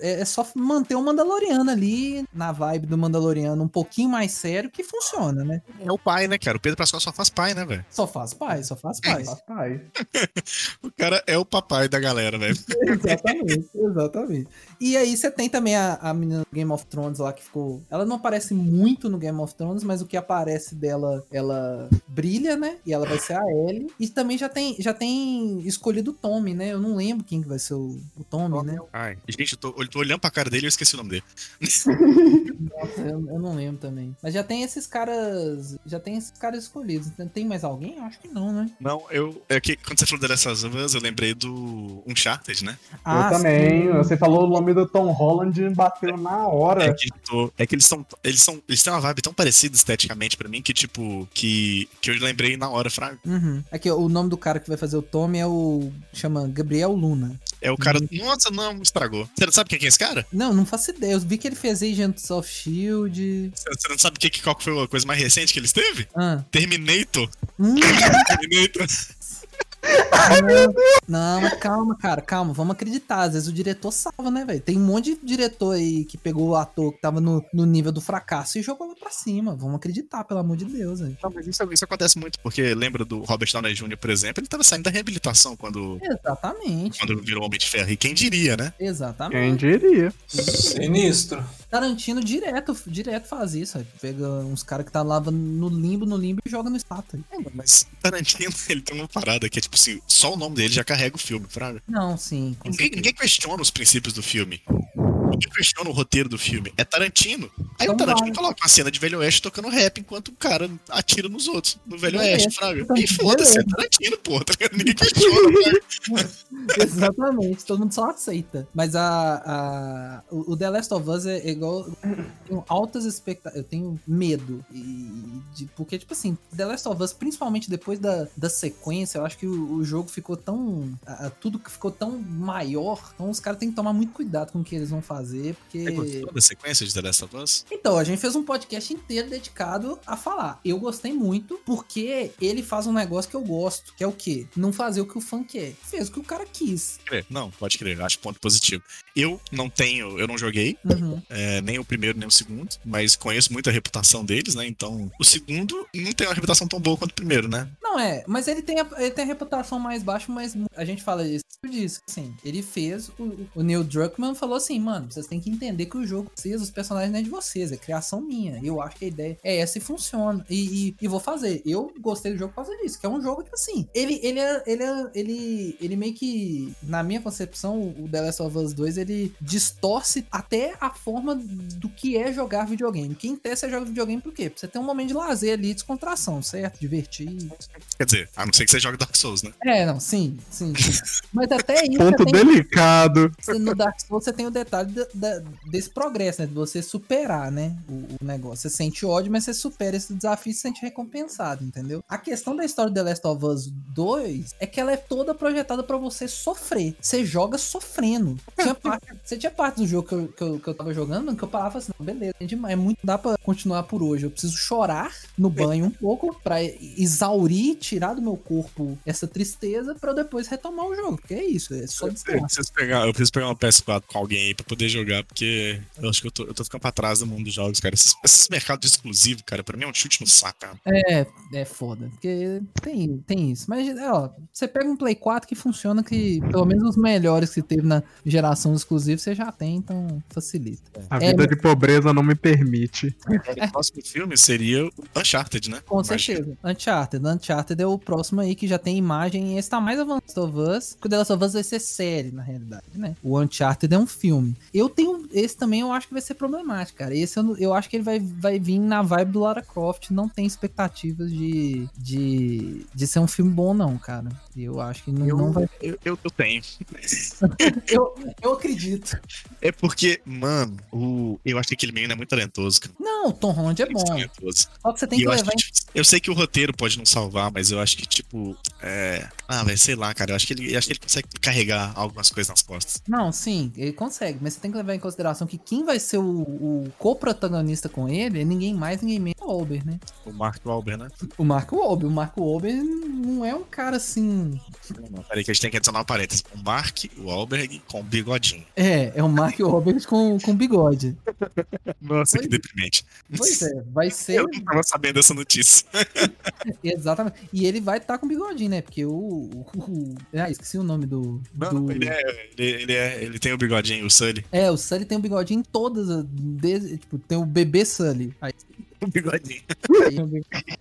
É, é só manter o Mandaloriano ali na vibe do Mandaloriano um pouquinho mais sério que funciona, né? É o pai, né, cara? O Pedro Pascal só faz pai, né, velho? Só faz pai, só faz pai. Faz pai. O cara é o papai da galera, velho. exatamente, exatamente. E aí você tem também a, a menina do Game of Thrones lá que ficou. Ela não aparece muito no Game of Thrones, mas o que aparece dela, ela brilha, né? E ela vai ser a Ellie. E também já tem, já tem escolhido o Tommy, né? Eu não lembro quem que vai ser o, o Tommy, né? Ai, gente, eu tô, eu tô olhando pra cara dele e eu esqueci o nome dele. Nossa, eu, eu não lembro também. Mas já tem esses caras. Já tem esses caras escolhidos. Tem- mais alguém? Eu acho que não, né? Não, eu. É que quando você falou The Last of Us, eu lembrei do Uncharted, né? Ah, eu também. sim. Você falou o nome do Tom Holland e bateu na É hora. que, eu tô- é que eles são. Eles são. Eles têm uma vibe tão parecida esteticamente pra mim que, tipo, que, que eu lembrei na hora, Fraga. Uhum. Aqui, ó, o nome do cara que vai fazer o Tommy é o. chama Gabriel Luna. É o cara. Nossa, não, estragou. Você não sabe quem é esse cara? Não, não faço ideia. Eu vi que ele fez Agents of Shield. Você não sabe que, qual foi a coisa mais recente que eles teve? Ah. Terminator. Hum, Terminator. Não, mas calma, cara, calma. Vamos acreditar. Às vezes o diretor salva, né, velho? Tem um monte de diretor aí que pegou o ator que tava no, no nível do fracasso e jogou lá pra cima. Vamos acreditar, pelo amor de Deus, velho. Não, mas isso, isso acontece muito, porque lembra do Robert Downey Jr., por exemplo, ele tava saindo da reabilitação quando, Exatamente. quando virou Homem de Ferro. E quem diria, né? Exatamente. Quem diria? Sinistro. Tarantino direto, direto faz isso. velho. Pega uns caras que tá lá no limbo, no limbo e joga no estátua. É, mas Tarantino, ele tem uma parada que é tipo assim, só o nome dele já carrega o filme, fraga. Não, sim. Ninguém, ninguém questiona os princípios do filme. Ninguém questiona o roteiro do filme. É Tarantino. Aí Então o Tarantino vai. coloca uma cena de Velho Oeste tocando rap enquanto o cara atira nos outros. No Velho. Oeste, fraga. Então, E foda-se, é. Tarantino, pô. tá? Ninguém questiona. Exatamente, todo mundo só aceita. Mas a, a, o The Last of Us é igual. Eu tenho altas expectativas. Eu tenho medo. E, de, porque, tipo assim, The Last of Us, principalmente depois da, da sequência, eu acho que o, o jogo ficou tão. a- a- tudo que ficou tão maior. Então os caras têm que tomar muito cuidado com o que eles vão fazer. Você Porque. gostou da sequência de The Last of Us? Então, a gente fez um podcast inteiro dedicado a falar. Eu gostei muito porque ele faz um negócio que eu gosto, que é o quê? Não fazer o que o fã quer. Fez o que o cara quis. Não, pode crer. Acho ponto positivo. Eu não tenho, eu não joguei, Uhum. é, nem o primeiro nem o segundo, mas conheço muito a reputação deles, né? Então, o segundo não tem uma reputação tão boa quanto o primeiro, né? Não é, mas ele tem, a, ele tem a reputação mais baixa, mas a gente fala isso disso, assim, ele fez, o, o Neil Druckmann falou assim, mano, vocês têm que entender que o jogo de vocês, os personagens não é de vocês, é criação minha, eu acho que a ideia é essa e funciona, e, e, e vou fazer, eu gostei do jogo por causa disso, que é um jogo que, assim, ele, ele, é, ele, é, ele, ele meio que, na minha concepção, o The Last of Us 2, ele distorce até a forma do que é jogar videogame, quem testa é jogar videogame por quê? Pra você ter um momento de lazer ali, descontração, certo? Divertir, Quer dizer, a não ser que você jogue Dark Souls, né? é, não, sim, sim. sim. Mas até isso, Ponto tem, delicado. no Dark Souls você tem o detalhe da- da- desse progresso, né? De você superar, né? O, o negócio. Você sente ódio, mas você supera esse desafio e se sente recompensado, entendeu? A questão da história de The Last of Us 2 é que ela é toda projetada pra você sofrer. Você joga sofrendo. Tinha parte, você tinha parte do jogo que eu, que, eu, que eu tava jogando, mano, que eu parava assim, não, beleza, é demais, é muito, dá pra continuar por hoje. Eu preciso chorar no banho um pouco pra exaurir, tirar do meu corpo essa tristeza pra eu depois retomar o jogo. Porque é isso, é só Eu descanso. preciso, pegar, eu preciso pegar uma PS4 com alguém aí pra poder jogar, porque eu acho que eu tô, eu tô ficando pra trás do mundo dos jogos, cara. Esses, esses mercados exclusivos, cara, pra mim é um chute no saco, cara. É, é foda. Porque tem, tem isso. Mas, é, ó, você pega um Play 4 que funciona, que pelo menos os melhores que teve na geração exclusiva você já tem, então facilita. A É, vida de pobreza não me permite. O próximo filme seria o Uncharted, né? Com Imagina. certeza. Uncharted. Uncharted é o próximo aí que já tem imagem. Esse tá mais avançado of Us. Que o The Last of Us vai ser série, na realidade, né? O Uncharted é um filme. Eu tenho. Esse também eu acho que vai ser problemático, cara. Esse eu, eu acho que ele vai, vai vir na vibe do Lara Croft. Não tem expectativas de, de, de ser um filme bom, não, cara. Eu acho que não, Eu, não vai. eu, eu, eu tenho. Eu, eu acredito. É porque, mano, o, eu acho que aquele menino é muito talentoso, cara. Não, o Tom Holland é Muito bom. talentoso. Só que você tem E que eu, acho levar que, tipo, eu sei que o roteiro pode não salvar, mas eu acho que, tipo, é. Ah, velho, sei lá, cara. Eu acho que ele, eu acho que ele consegue carregar algumas coisas nas costas. Não, sim, ele consegue, mas você tem que levar em consideração que quem vai ser o, o co-protagonista com ele é ninguém mais, ninguém menos que o Wahlberg, né? O Mark Wahlberg, né? O Marco Wahlberg. O Marco Wahlberg não é um cara assim... Não, peraí, que a gente tem que adicionar um parênteses. O Mark Wahlberg com bigodinho. É, é o Mark Wahlberg com, com bigode. Nossa, que Pois- deprimente. Pois é, vai ser... Eu não tava sabendo dessa notícia. Exatamente. E ele vai estar com bigodinho, né? Porque o... o- o- ah, esqueci o nome do... Não, do... ele, é, ele, ele é. Ele tem o bigodinho, o Sully. É, o Sully tem o bigodinho em todas. tipo, tem o bebê Sully. Aí, O bigodinho.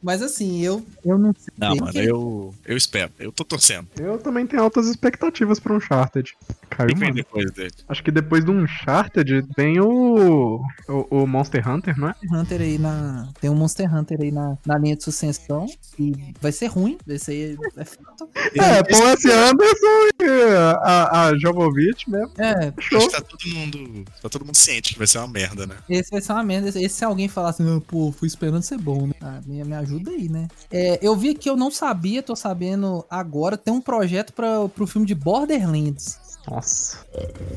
Mas assim, eu, eu não sei. Não, mano, que- eu, eu espero. Eu tô torcendo. Eu também tenho altas expectativas pra Uncharted. Caiu, Tem que vem mano. depois dele. Acho que depois do Uncharted vem o, o, o Monster Hunter, não é? Hunter aí na. Tem um Monster Hunter aí na, na linha de sucessão. E vai ser ruim. Esse aí é fato. É, Paul S. Anderson e a, a Jovovich mesmo. É, Show. Acho que tá todo mundo. Tá todo mundo ciente que vai ser uma merda, né? esse vai ser uma merda. Esse, se alguém falar assim, "Ah, pô, fui esperando ser bom, né? Ah, me, me ajuda aí, né? É, eu vi que eu não sabia, tô sabendo agora. Tem um projeto pra, pro filme de Borderlands. Nossa.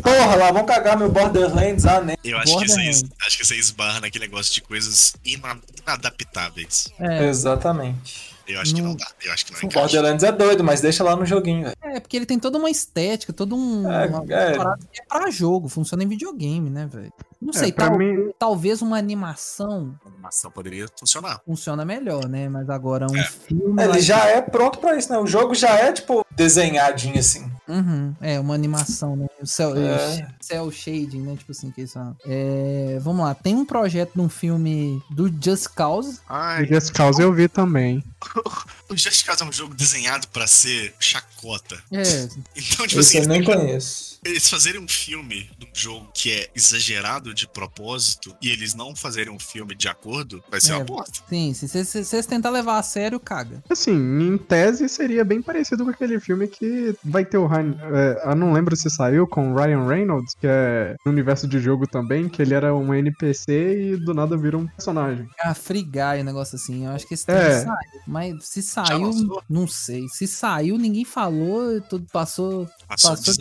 Porra, lá vão cagar meu Borderlands, ah, né? Eu acho que, Borderlands. acho que aí esbarra naquele negócio de coisas ina- inadaptáveis. É, Exatamente. Eu acho que Não- não dá. Eu acho que não O. Borderlands é doido, mas deixa lá no joguinho, velho. é, porque ele tem toda uma estética, todo um. É, uma é. que é pra jogo, funciona em videogame, né, velho? Não É, sei, pra tal- mim- talvez uma animação A animação poderia funcionar. funciona melhor, né? Mas agora um É. filme. Ele já é pronto pra isso, né? O jogo já é, tipo, desenhadinho assim. Uhum, é, uma animação, né? O cel, É. cel shading, né? Tipo assim, que falam. É, vamos lá, tem um projeto de um filme do Just Cause. Ai, Just Cause eu vi também. o Just Cause é um jogo desenhado pra ser chacota. É, Então, tipo Esse assim, eu nem conheço. Eles fazerem um filme de um jogo que é exagerado de propósito e eles não fazerem um filme de acordo, vai ser É. uma bosta. sim, se vocês tentar levar a sério, caga. Assim, em tese seria bem parecido com aquele filme que vai ter o Ryan. É, eu não lembro se saiu com o Ryan Reynolds, que é no universo de jogo também, que ele era um NPC e do nada vira um personagem. Ah, Free Guy, um negócio assim. Eu acho que esse É. saiu. Mas se saiu, não sei. Se saiu, ninguém falou, tudo passou. Passou, Passou-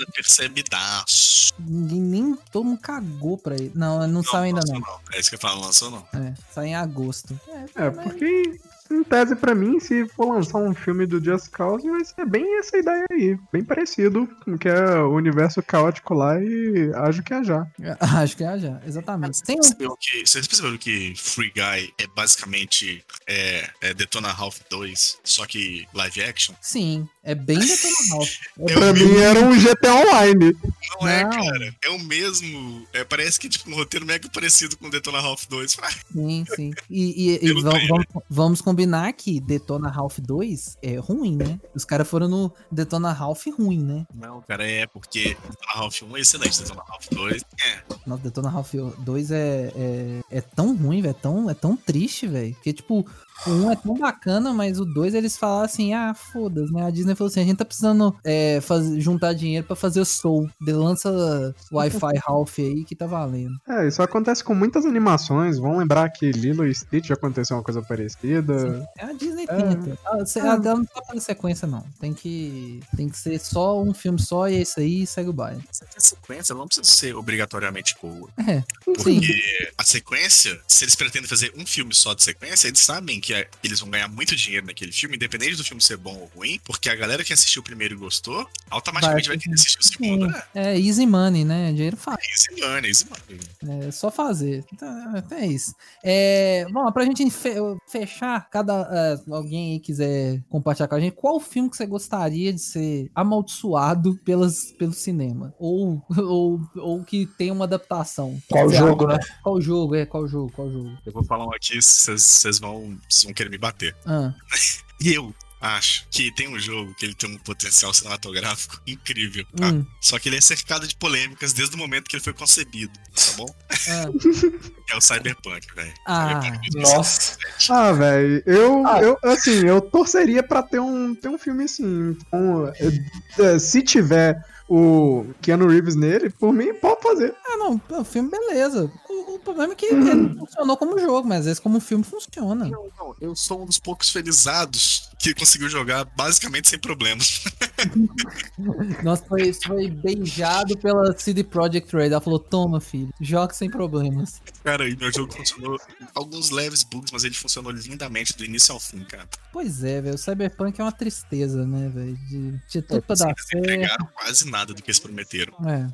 Ninguém nem. Todo mundo cagou pra ele. Não, não, saiu ainda lançou não. É isso que eu falo, lançou não. É, sai em agosto. É, É, porque em tese pra mim, se for lançar um filme do Just Cause, vai ser bem essa ideia aí. Bem parecido com o que é o universo caótico lá e acho que é já. Acho que é já, exatamente. Tem um. Vocês perceberam que, vocês perceberam que Free Guy é basicamente é, é Detona Ralph 2, só que live action? Sim, é bem Detona Ralph. É Pra mim era um GTA Online. Não, é, Não. cara. É o mesmo. É, parece que tipo, um roteiro mega parecido com Detona Ralph 2. Sim, sim. E, e- e vamos, vamos- vamos combinar que Detona Ralph 2 é ruim, né? Os caras foram no Detona Ralph ruim, né? Não, cara, é porque Detona Ralph 1 é excelente, Detona Ralph 2 é. Nossa, Detona Ralph 2 é, é, é tão ruim, velho. É tão, é tão triste, velho. Porque, tipo, o 1 é tão bacana, mas o 2 eles falaram assim: ah, foda-se, né? A Disney falou assim: a gente tá precisando é, faz- juntar dinheiro pra fazer o Soul. De lança Wi-Fi Ralph aí que tá valendo. É, isso acontece com muitas animações. Vão lembrar que Lilo e Stitch já aconteceu uma coisa parecida. É a Disney É. tenta. Ela, ela ela não tá fazendo sequência, não. Tem que, tem que ser só um filme só e é isso aí e segue o baile. A sequência ela não precisa ser obrigatoriamente boa. É, sim. Porque a sequência, se eles pretendem fazer um filme só de sequência, eles sabem que é- eles vão ganhar muito dinheiro naquele filme, independente do filme ser bom ou ruim, porque a galera que assistiu o primeiro e gostou, automaticamente Vai vai, querer assistir o segundo. Sim. É, É easy money, né? Dinheiro fácil. easy money, easy money. É só fazer. Então, então é isso. É, bom, pra gente fe- fechar, cada é, alguém aí quiser compartilhar com a gente, qual filme que você gostaria de ser amaldiçoado pelas, pelo cinema? Ou, ou, ou que tem uma adaptação? Qual jogo, acha? né? Qual jogo? É, qual jogo? Qual jogo? Eu vou falar um aqui, vocês vão, vocês vão querer me bater. Ah, E eu acho que tem um jogo que ele tem um potencial cinematográfico incrível, tá? hum, Só que ele é cercado de polêmicas desde o momento que ele foi concebido, tá bom? ah, É o Cyberpunk, velho. Ah, Cyberpunk Nossa. Ah, velho, eu, Ah. eu, assim, eu torceria pra ter um, ter um filme assim. com- eh, se tiver o Keanu Reeves nele, por mim, pode fazer. ah, não, o filme, beleza. O, o problema é que ele funcionou como jogo, mas às vezes como filme funciona. Não, não, eu sou um dos poucos felizados que conseguiu jogar basicamente sem problemas. Nossa, foi, foi beijado pela CD Projekt Red. Ela falou: toma, filho, joga sem problemas. Cara, e meu jogo funcionou. Alguns leves bugs, mas ele funcionou lindamente do início ao fim, cara. Pois é, velho. O Cyberpunk é uma tristeza, né, velho? De, tinha tudo pra dar eles certo. entregaram quase nada do que eles prometeram. É.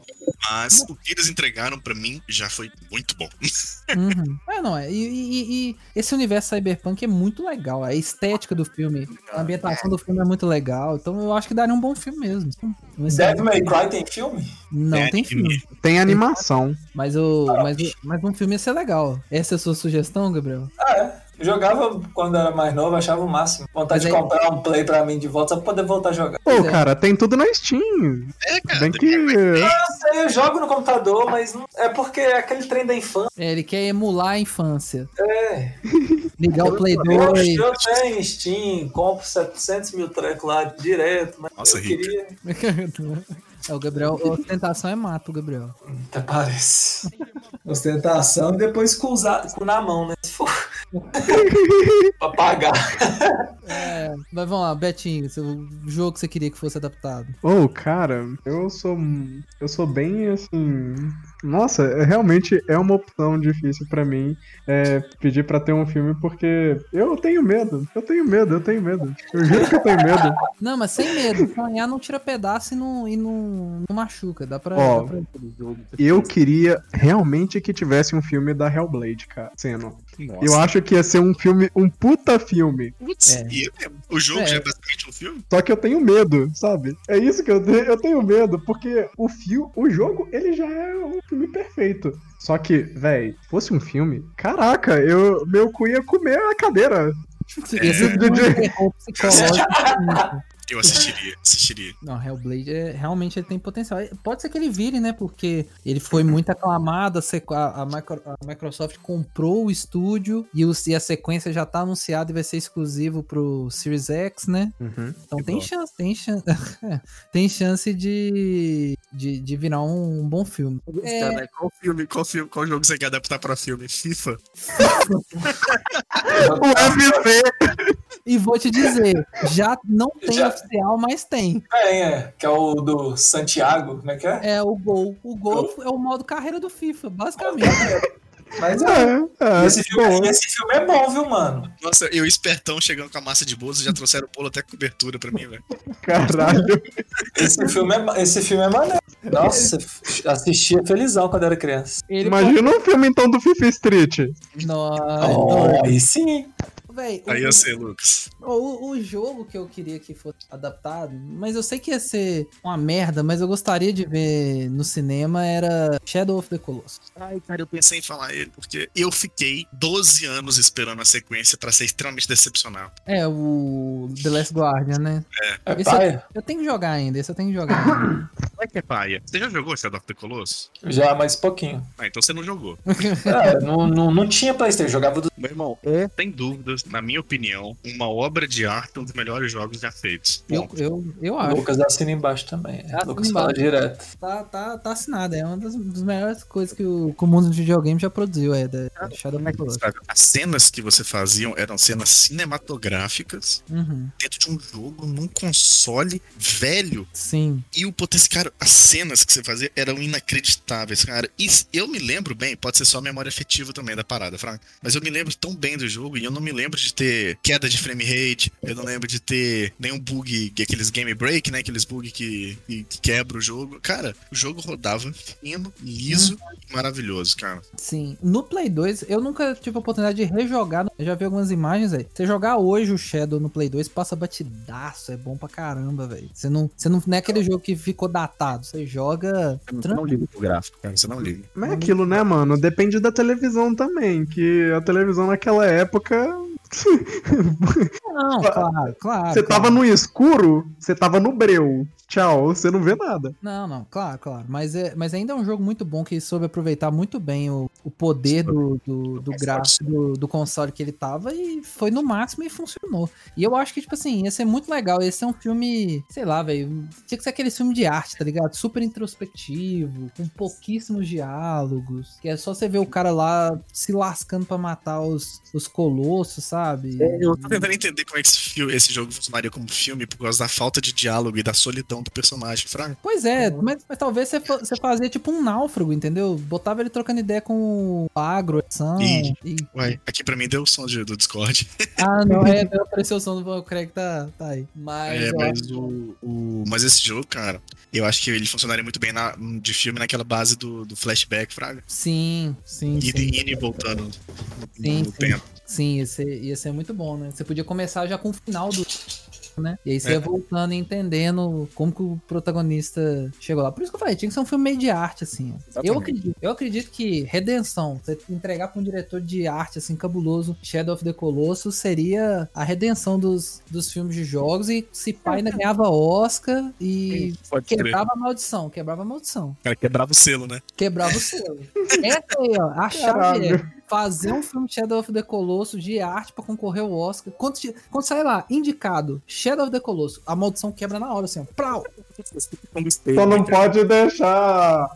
Mas o que eles entregaram pra mim já foi muito bom. Uhum. É, não, é. E, e- e esse universo cyberpunk é muito legal. A estética do filme, a ambientação do filme é muito legal. Então eu acho que daria um bom filme mesmo. Mas, Devil May Cry tem filme? não É tem anime. filme. Tem animação. Mas, o, mas, o- mas um filme ia ser legal. Essa é a sua sugestão, Gabriel? Ah, é. Eu jogava quando era mais novo, achava o máximo. Vontade Mas de aí- comprar um play pra mim de volta só pra poder voltar a jogar. Pô, é. cara, tem tudo na Steam. É, cara. Tem que. Eu sei, eu jogo no computador, mas não... é porque é aquele trem da infância. É, ele quer emular a infância. É. Ligar o Play Eu, 2. eu tenho Steam, compro 700 mil trecos lá direto, mas Nossa, eu rico. queria. É, o Gabriel, ostentação é mato, Gabriel. Até parece. Ostentação e depois com, usar, com na mão, né? Se for. pra pagar. É, mas vamos lá, Betinho, seu jogo que você queria que fosse adaptado. Ô, cara, eu sou. Eu sou bem assim. Nossa, é- realmente é uma opção difícil pra mim é, pedir pra ter um filme, porque eu tenho medo. Eu tenho medo, eu tenho medo. Eu juro que eu tenho medo. Não, mas sem medo. Sonhar não tira pedaço e não, e não, não machuca. Dá pra. Ó, dá pra- Eu queria realmente que tivesse um filme da Hellblade, cara, sendo. Eu acho que ia ser um filme, um puta filme. Putz, É. é- o jogo É. já é basicamente um filme? Só que eu tenho medo, sabe? É isso que eu tenho, eu tenho medo, porque o fio, o jogo, ele já é um filme perfeito. Só que, véi, fosse um filme, caraca, eu meu cu ia comer a cadeira. Esse é um terror psicológico. Eu assistiria, assistiria. Não, Hellblade é, realmente ele tem potencial. Pode ser que ele vire, né? Porque ele foi muito aclamado, a, a- a Micro- a Microsoft comprou o estúdio e, os- e a sequência já tá anunciada e vai ser exclusivo pro Series X, né? Então tem chance, tem chance, tem chance de, de, de virar um, bom filme. É, Cara, qual filme, qual filme, qual jogo você quer adaptar pra filme? FIFA? O UFC! e vou te dizer, já não tem Já- oficial, mas tem. Tem, é. Que é o do Santiago, como é que é? É o gol. O gol é o modo carreira do FIFA, basicamente. Mas é. É, é, Esse filme, pô. esse filme é bom, viu, mano? Nossa, eu espertão chegando com a massa de bolos, já trouxeram bolo até cobertura pra mim, velho. Caralho. Esse filme é, esse filme é maneiro. Nossa, assistia felizão quando era criança. Ele Imagina um filme então do FIFA Street. Nossa, Oh, aí sim. Véi, Aí ia ser, Lucas. O, o jogo que eu queria que fosse adaptado, mas eu sei que ia ser uma merda, mas eu gostaria de ver no cinema era Shadow of the Colossus. Ai, cara, eu pensei em falar ele, porque eu fiquei 12 anos esperando a sequência pra ser extremamente decepcionado. É, o The Last Guardian, né? É Esse eu, paia. eu tenho que jogar ainda, esse eu tenho que jogar ainda. é que é paia. Você já jogou Shadow of the Colossus? Já, mas pouquinho. Ah, então você não jogou. É, não, não, não tinha Playstation, jogava do. Meu irmão, é, sem dúvidas, na minha opinião, uma obra de arte, um dos melhores jogos já feitos. Eu, eu, eu O acho. Lucas assina embaixo também. Assina Lucas fala embaixo. direto. Tá, tá, tá assinado. É uma das, das melhores coisas que o, que o mundo de videogame já produziu. É da Shadow. Sabe, As cenas que você faziam eram cenas cinematográficas Uhum. dentro de um jogo, num console velho. Sim. E o potencial, cara, as cenas que você fazia eram inacreditáveis, cara. E eu me lembro bem, pode ser só memória afetiva também da parada, Frank. Mas eu me lembro tão bem do jogo e eu não me lembro de ter queda de frame rate, eu não lembro de ter nenhum bug, aqueles game break, né? Aqueles bug que, que, que quebra o jogo. Cara, o jogo rodava fino, liso e maravilhoso, cara. Sim. No Play 2, eu nunca tive a oportunidade de rejogar. Eu já vi algumas imagens aí. Você jogar hoje o Shadow no Play 2, passa batidaço. É bom pra caramba, velho. Você não, você não, não é aquele jogo que ficou datado. Você joga Você não liga pro gráfico, cara, você não liga. Mas é aquilo, né, mano? Depende da televisão também. Que a televisão naquela época. Não, claro, claro. Você claro. tava no escuro, você tava no breu. Tchau, você não vê nada. Não, não, claro, claro. Mas, é, mas ainda é um jogo muito bom que soube aproveitar muito bem o, o poder do, do, do gráfico do, do console que ele tava e foi no máximo e funcionou. E eu acho que, tipo assim, ia ser muito legal. Ia ser um filme, sei lá, velho. Tinha que ser aquele filme de arte, tá ligado? Super introspectivo, com pouquíssimos diálogos. Que é só você ver o cara lá se lascando pra matar os, os colossos, sabe? Eu tô tentando entender como é que esse, filme, esse jogo funcionaria como filme por causa da falta de diálogo e da solidão do personagem, Fraga. Pois é, mas, mas talvez você, você fazia tipo um náufrago, entendeu? Botava ele trocando ideia com o agro, Ih. e... Uai, aqui pra mim deu o som de- do Discord. Ah, não, é, não apareceu o som do Craig, tá, tá aí. Mas, É, mas o, o- Mas esse jogo, cara, eu acho que ele funcionaria muito bem na- de filme naquela base do, do flashback, Fraga. sim, sim, E sim. indo e voltando no Sim, sim. tempo. Sim, ia ser, ia ser muito bom, né? Você podia começar já com o final do. Né? E aí você ia É. voltando e entendendo como que o protagonista chegou lá. Por isso que eu falei, tinha que ser um filme meio de arte, assim. Eu acredito, eu acredito que redenção, você entregar pra um diretor de arte, assim, cabuloso, Shadow of the Colossus, seria a redenção dos, dos filmes de jogos e se pai ainda ganhava Oscar e Pode crer. quebrava a maldição, quebrava a maldição. O cara quebrava o selo, né? Quebrava o selo. Essa aí, ó. A chave é. Fazer um filme de Shadow of the Colossus de arte pra concorrer ao Oscar. Quando, quando sai lá, indicado Shadow of the Colossus, a maldição quebra na hora, assim, ó. Prau! Só não pode deixar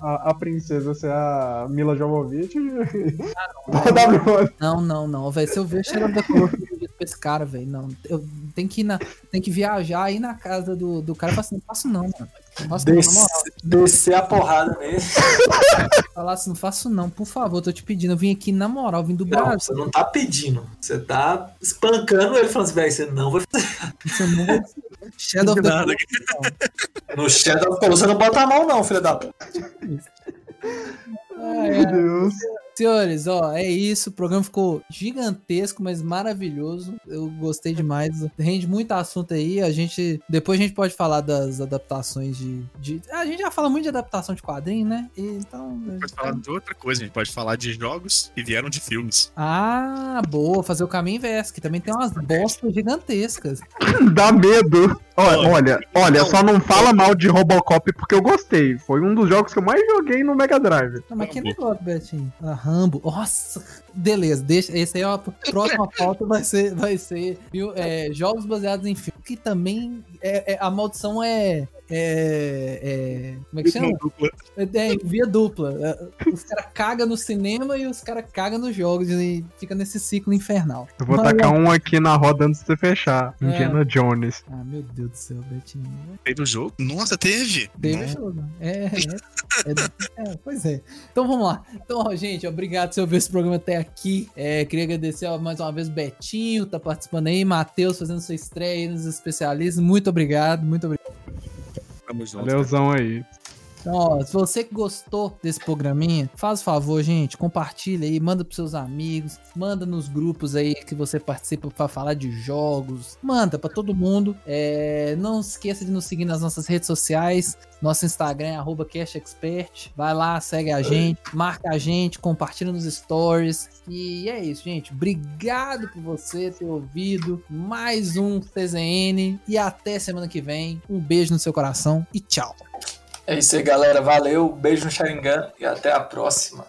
a, a princesa ser a Mila Jovovich. Da W. Não, não, não, velho. Se eu ver Shadow of the Colossus, pra esse cara, velho. Não. Eu tenho que ir na. Tem que viajar aí na casa do, do cara e falar assim, não faço não, mano. Não não, na Desce- moral. Descer a porrada nele. Falar assim, não faço não, por favor, tô te pedindo. Eu vim aqui na moral, vim do Não, Brasil. você não tá pedindo. Você tá espancando ele falando assim, velho, você não vai fazer. Você não vai- Shadow of the. No Shadow of the Colossus, você não bota a mão, não, filho da puta. Ai, Meu Deus. Senhores, ó, é isso. O programa ficou gigantesco, mas maravilhoso. Eu gostei demais. Rende muito assunto aí. A gente. Depois a gente pode falar das adaptações de. de- a gente já fala muito de adaptação de quadrinho, né? E, então. Pode falar de outra coisa, a gente pode falar de jogos que vieram de filmes. Ah, boa. Fazer o caminho inverso, que também tem umas bostas gigantescas. Dá medo. Olha, olha, olha, não. só não fala mal de Robocop porque eu gostei. Foi um dos jogos que eu mais joguei no Mega Drive. Não, mas que negócio, Betinho? Ah, Rambo. Nossa, beleza, deixa. Esse aí é a próxima pauta vai ser, vai ser viu, é, jogos baseados em filme. Que também é, é- a maldição é. É, é- como é que chama? Dupla. É, é, via dupla. É, Os caras cagam no cinema e os caras cagam nos jogos e fica nesse ciclo infernal. Eu vou Mas, tacar um aqui na roda antes de você fechar. É. Indiana Jones. Ah, meu Deus do céu, Betinho. Teve o jogo? Nossa, teve! Teve Nossa. jogo. É, é, é, é, pois é. Então vamos lá. Então, ó, gente, obrigado por ouvir esse programa até aqui. É, queria agradecer ó, mais uma vez o Betinho, tá participando aí, Matheus fazendo sua estreia aí nos especialistas. Muito obrigado, muito obrigado. Tamo junto. Valeuzão aí. Então, ó, se você que gostou desse programinha, faz o favor, gente, compartilha aí, manda pros seus amigos, manda nos grupos aí que você participa pra falar de jogos, manda pra todo mundo. É, não esqueça de nos seguir nas nossas redes sociais. Nosso Instagram é arroba CashExpert. Vai lá, segue a gente, marca a gente, compartilha nos stories. E é isso, gente. Obrigado por você ter ouvido mais um TZN. E até semana que vem. Um beijo no seu coração e tchau. É isso aí, galera. Valeu, beijo no Sharingan e até a próxima.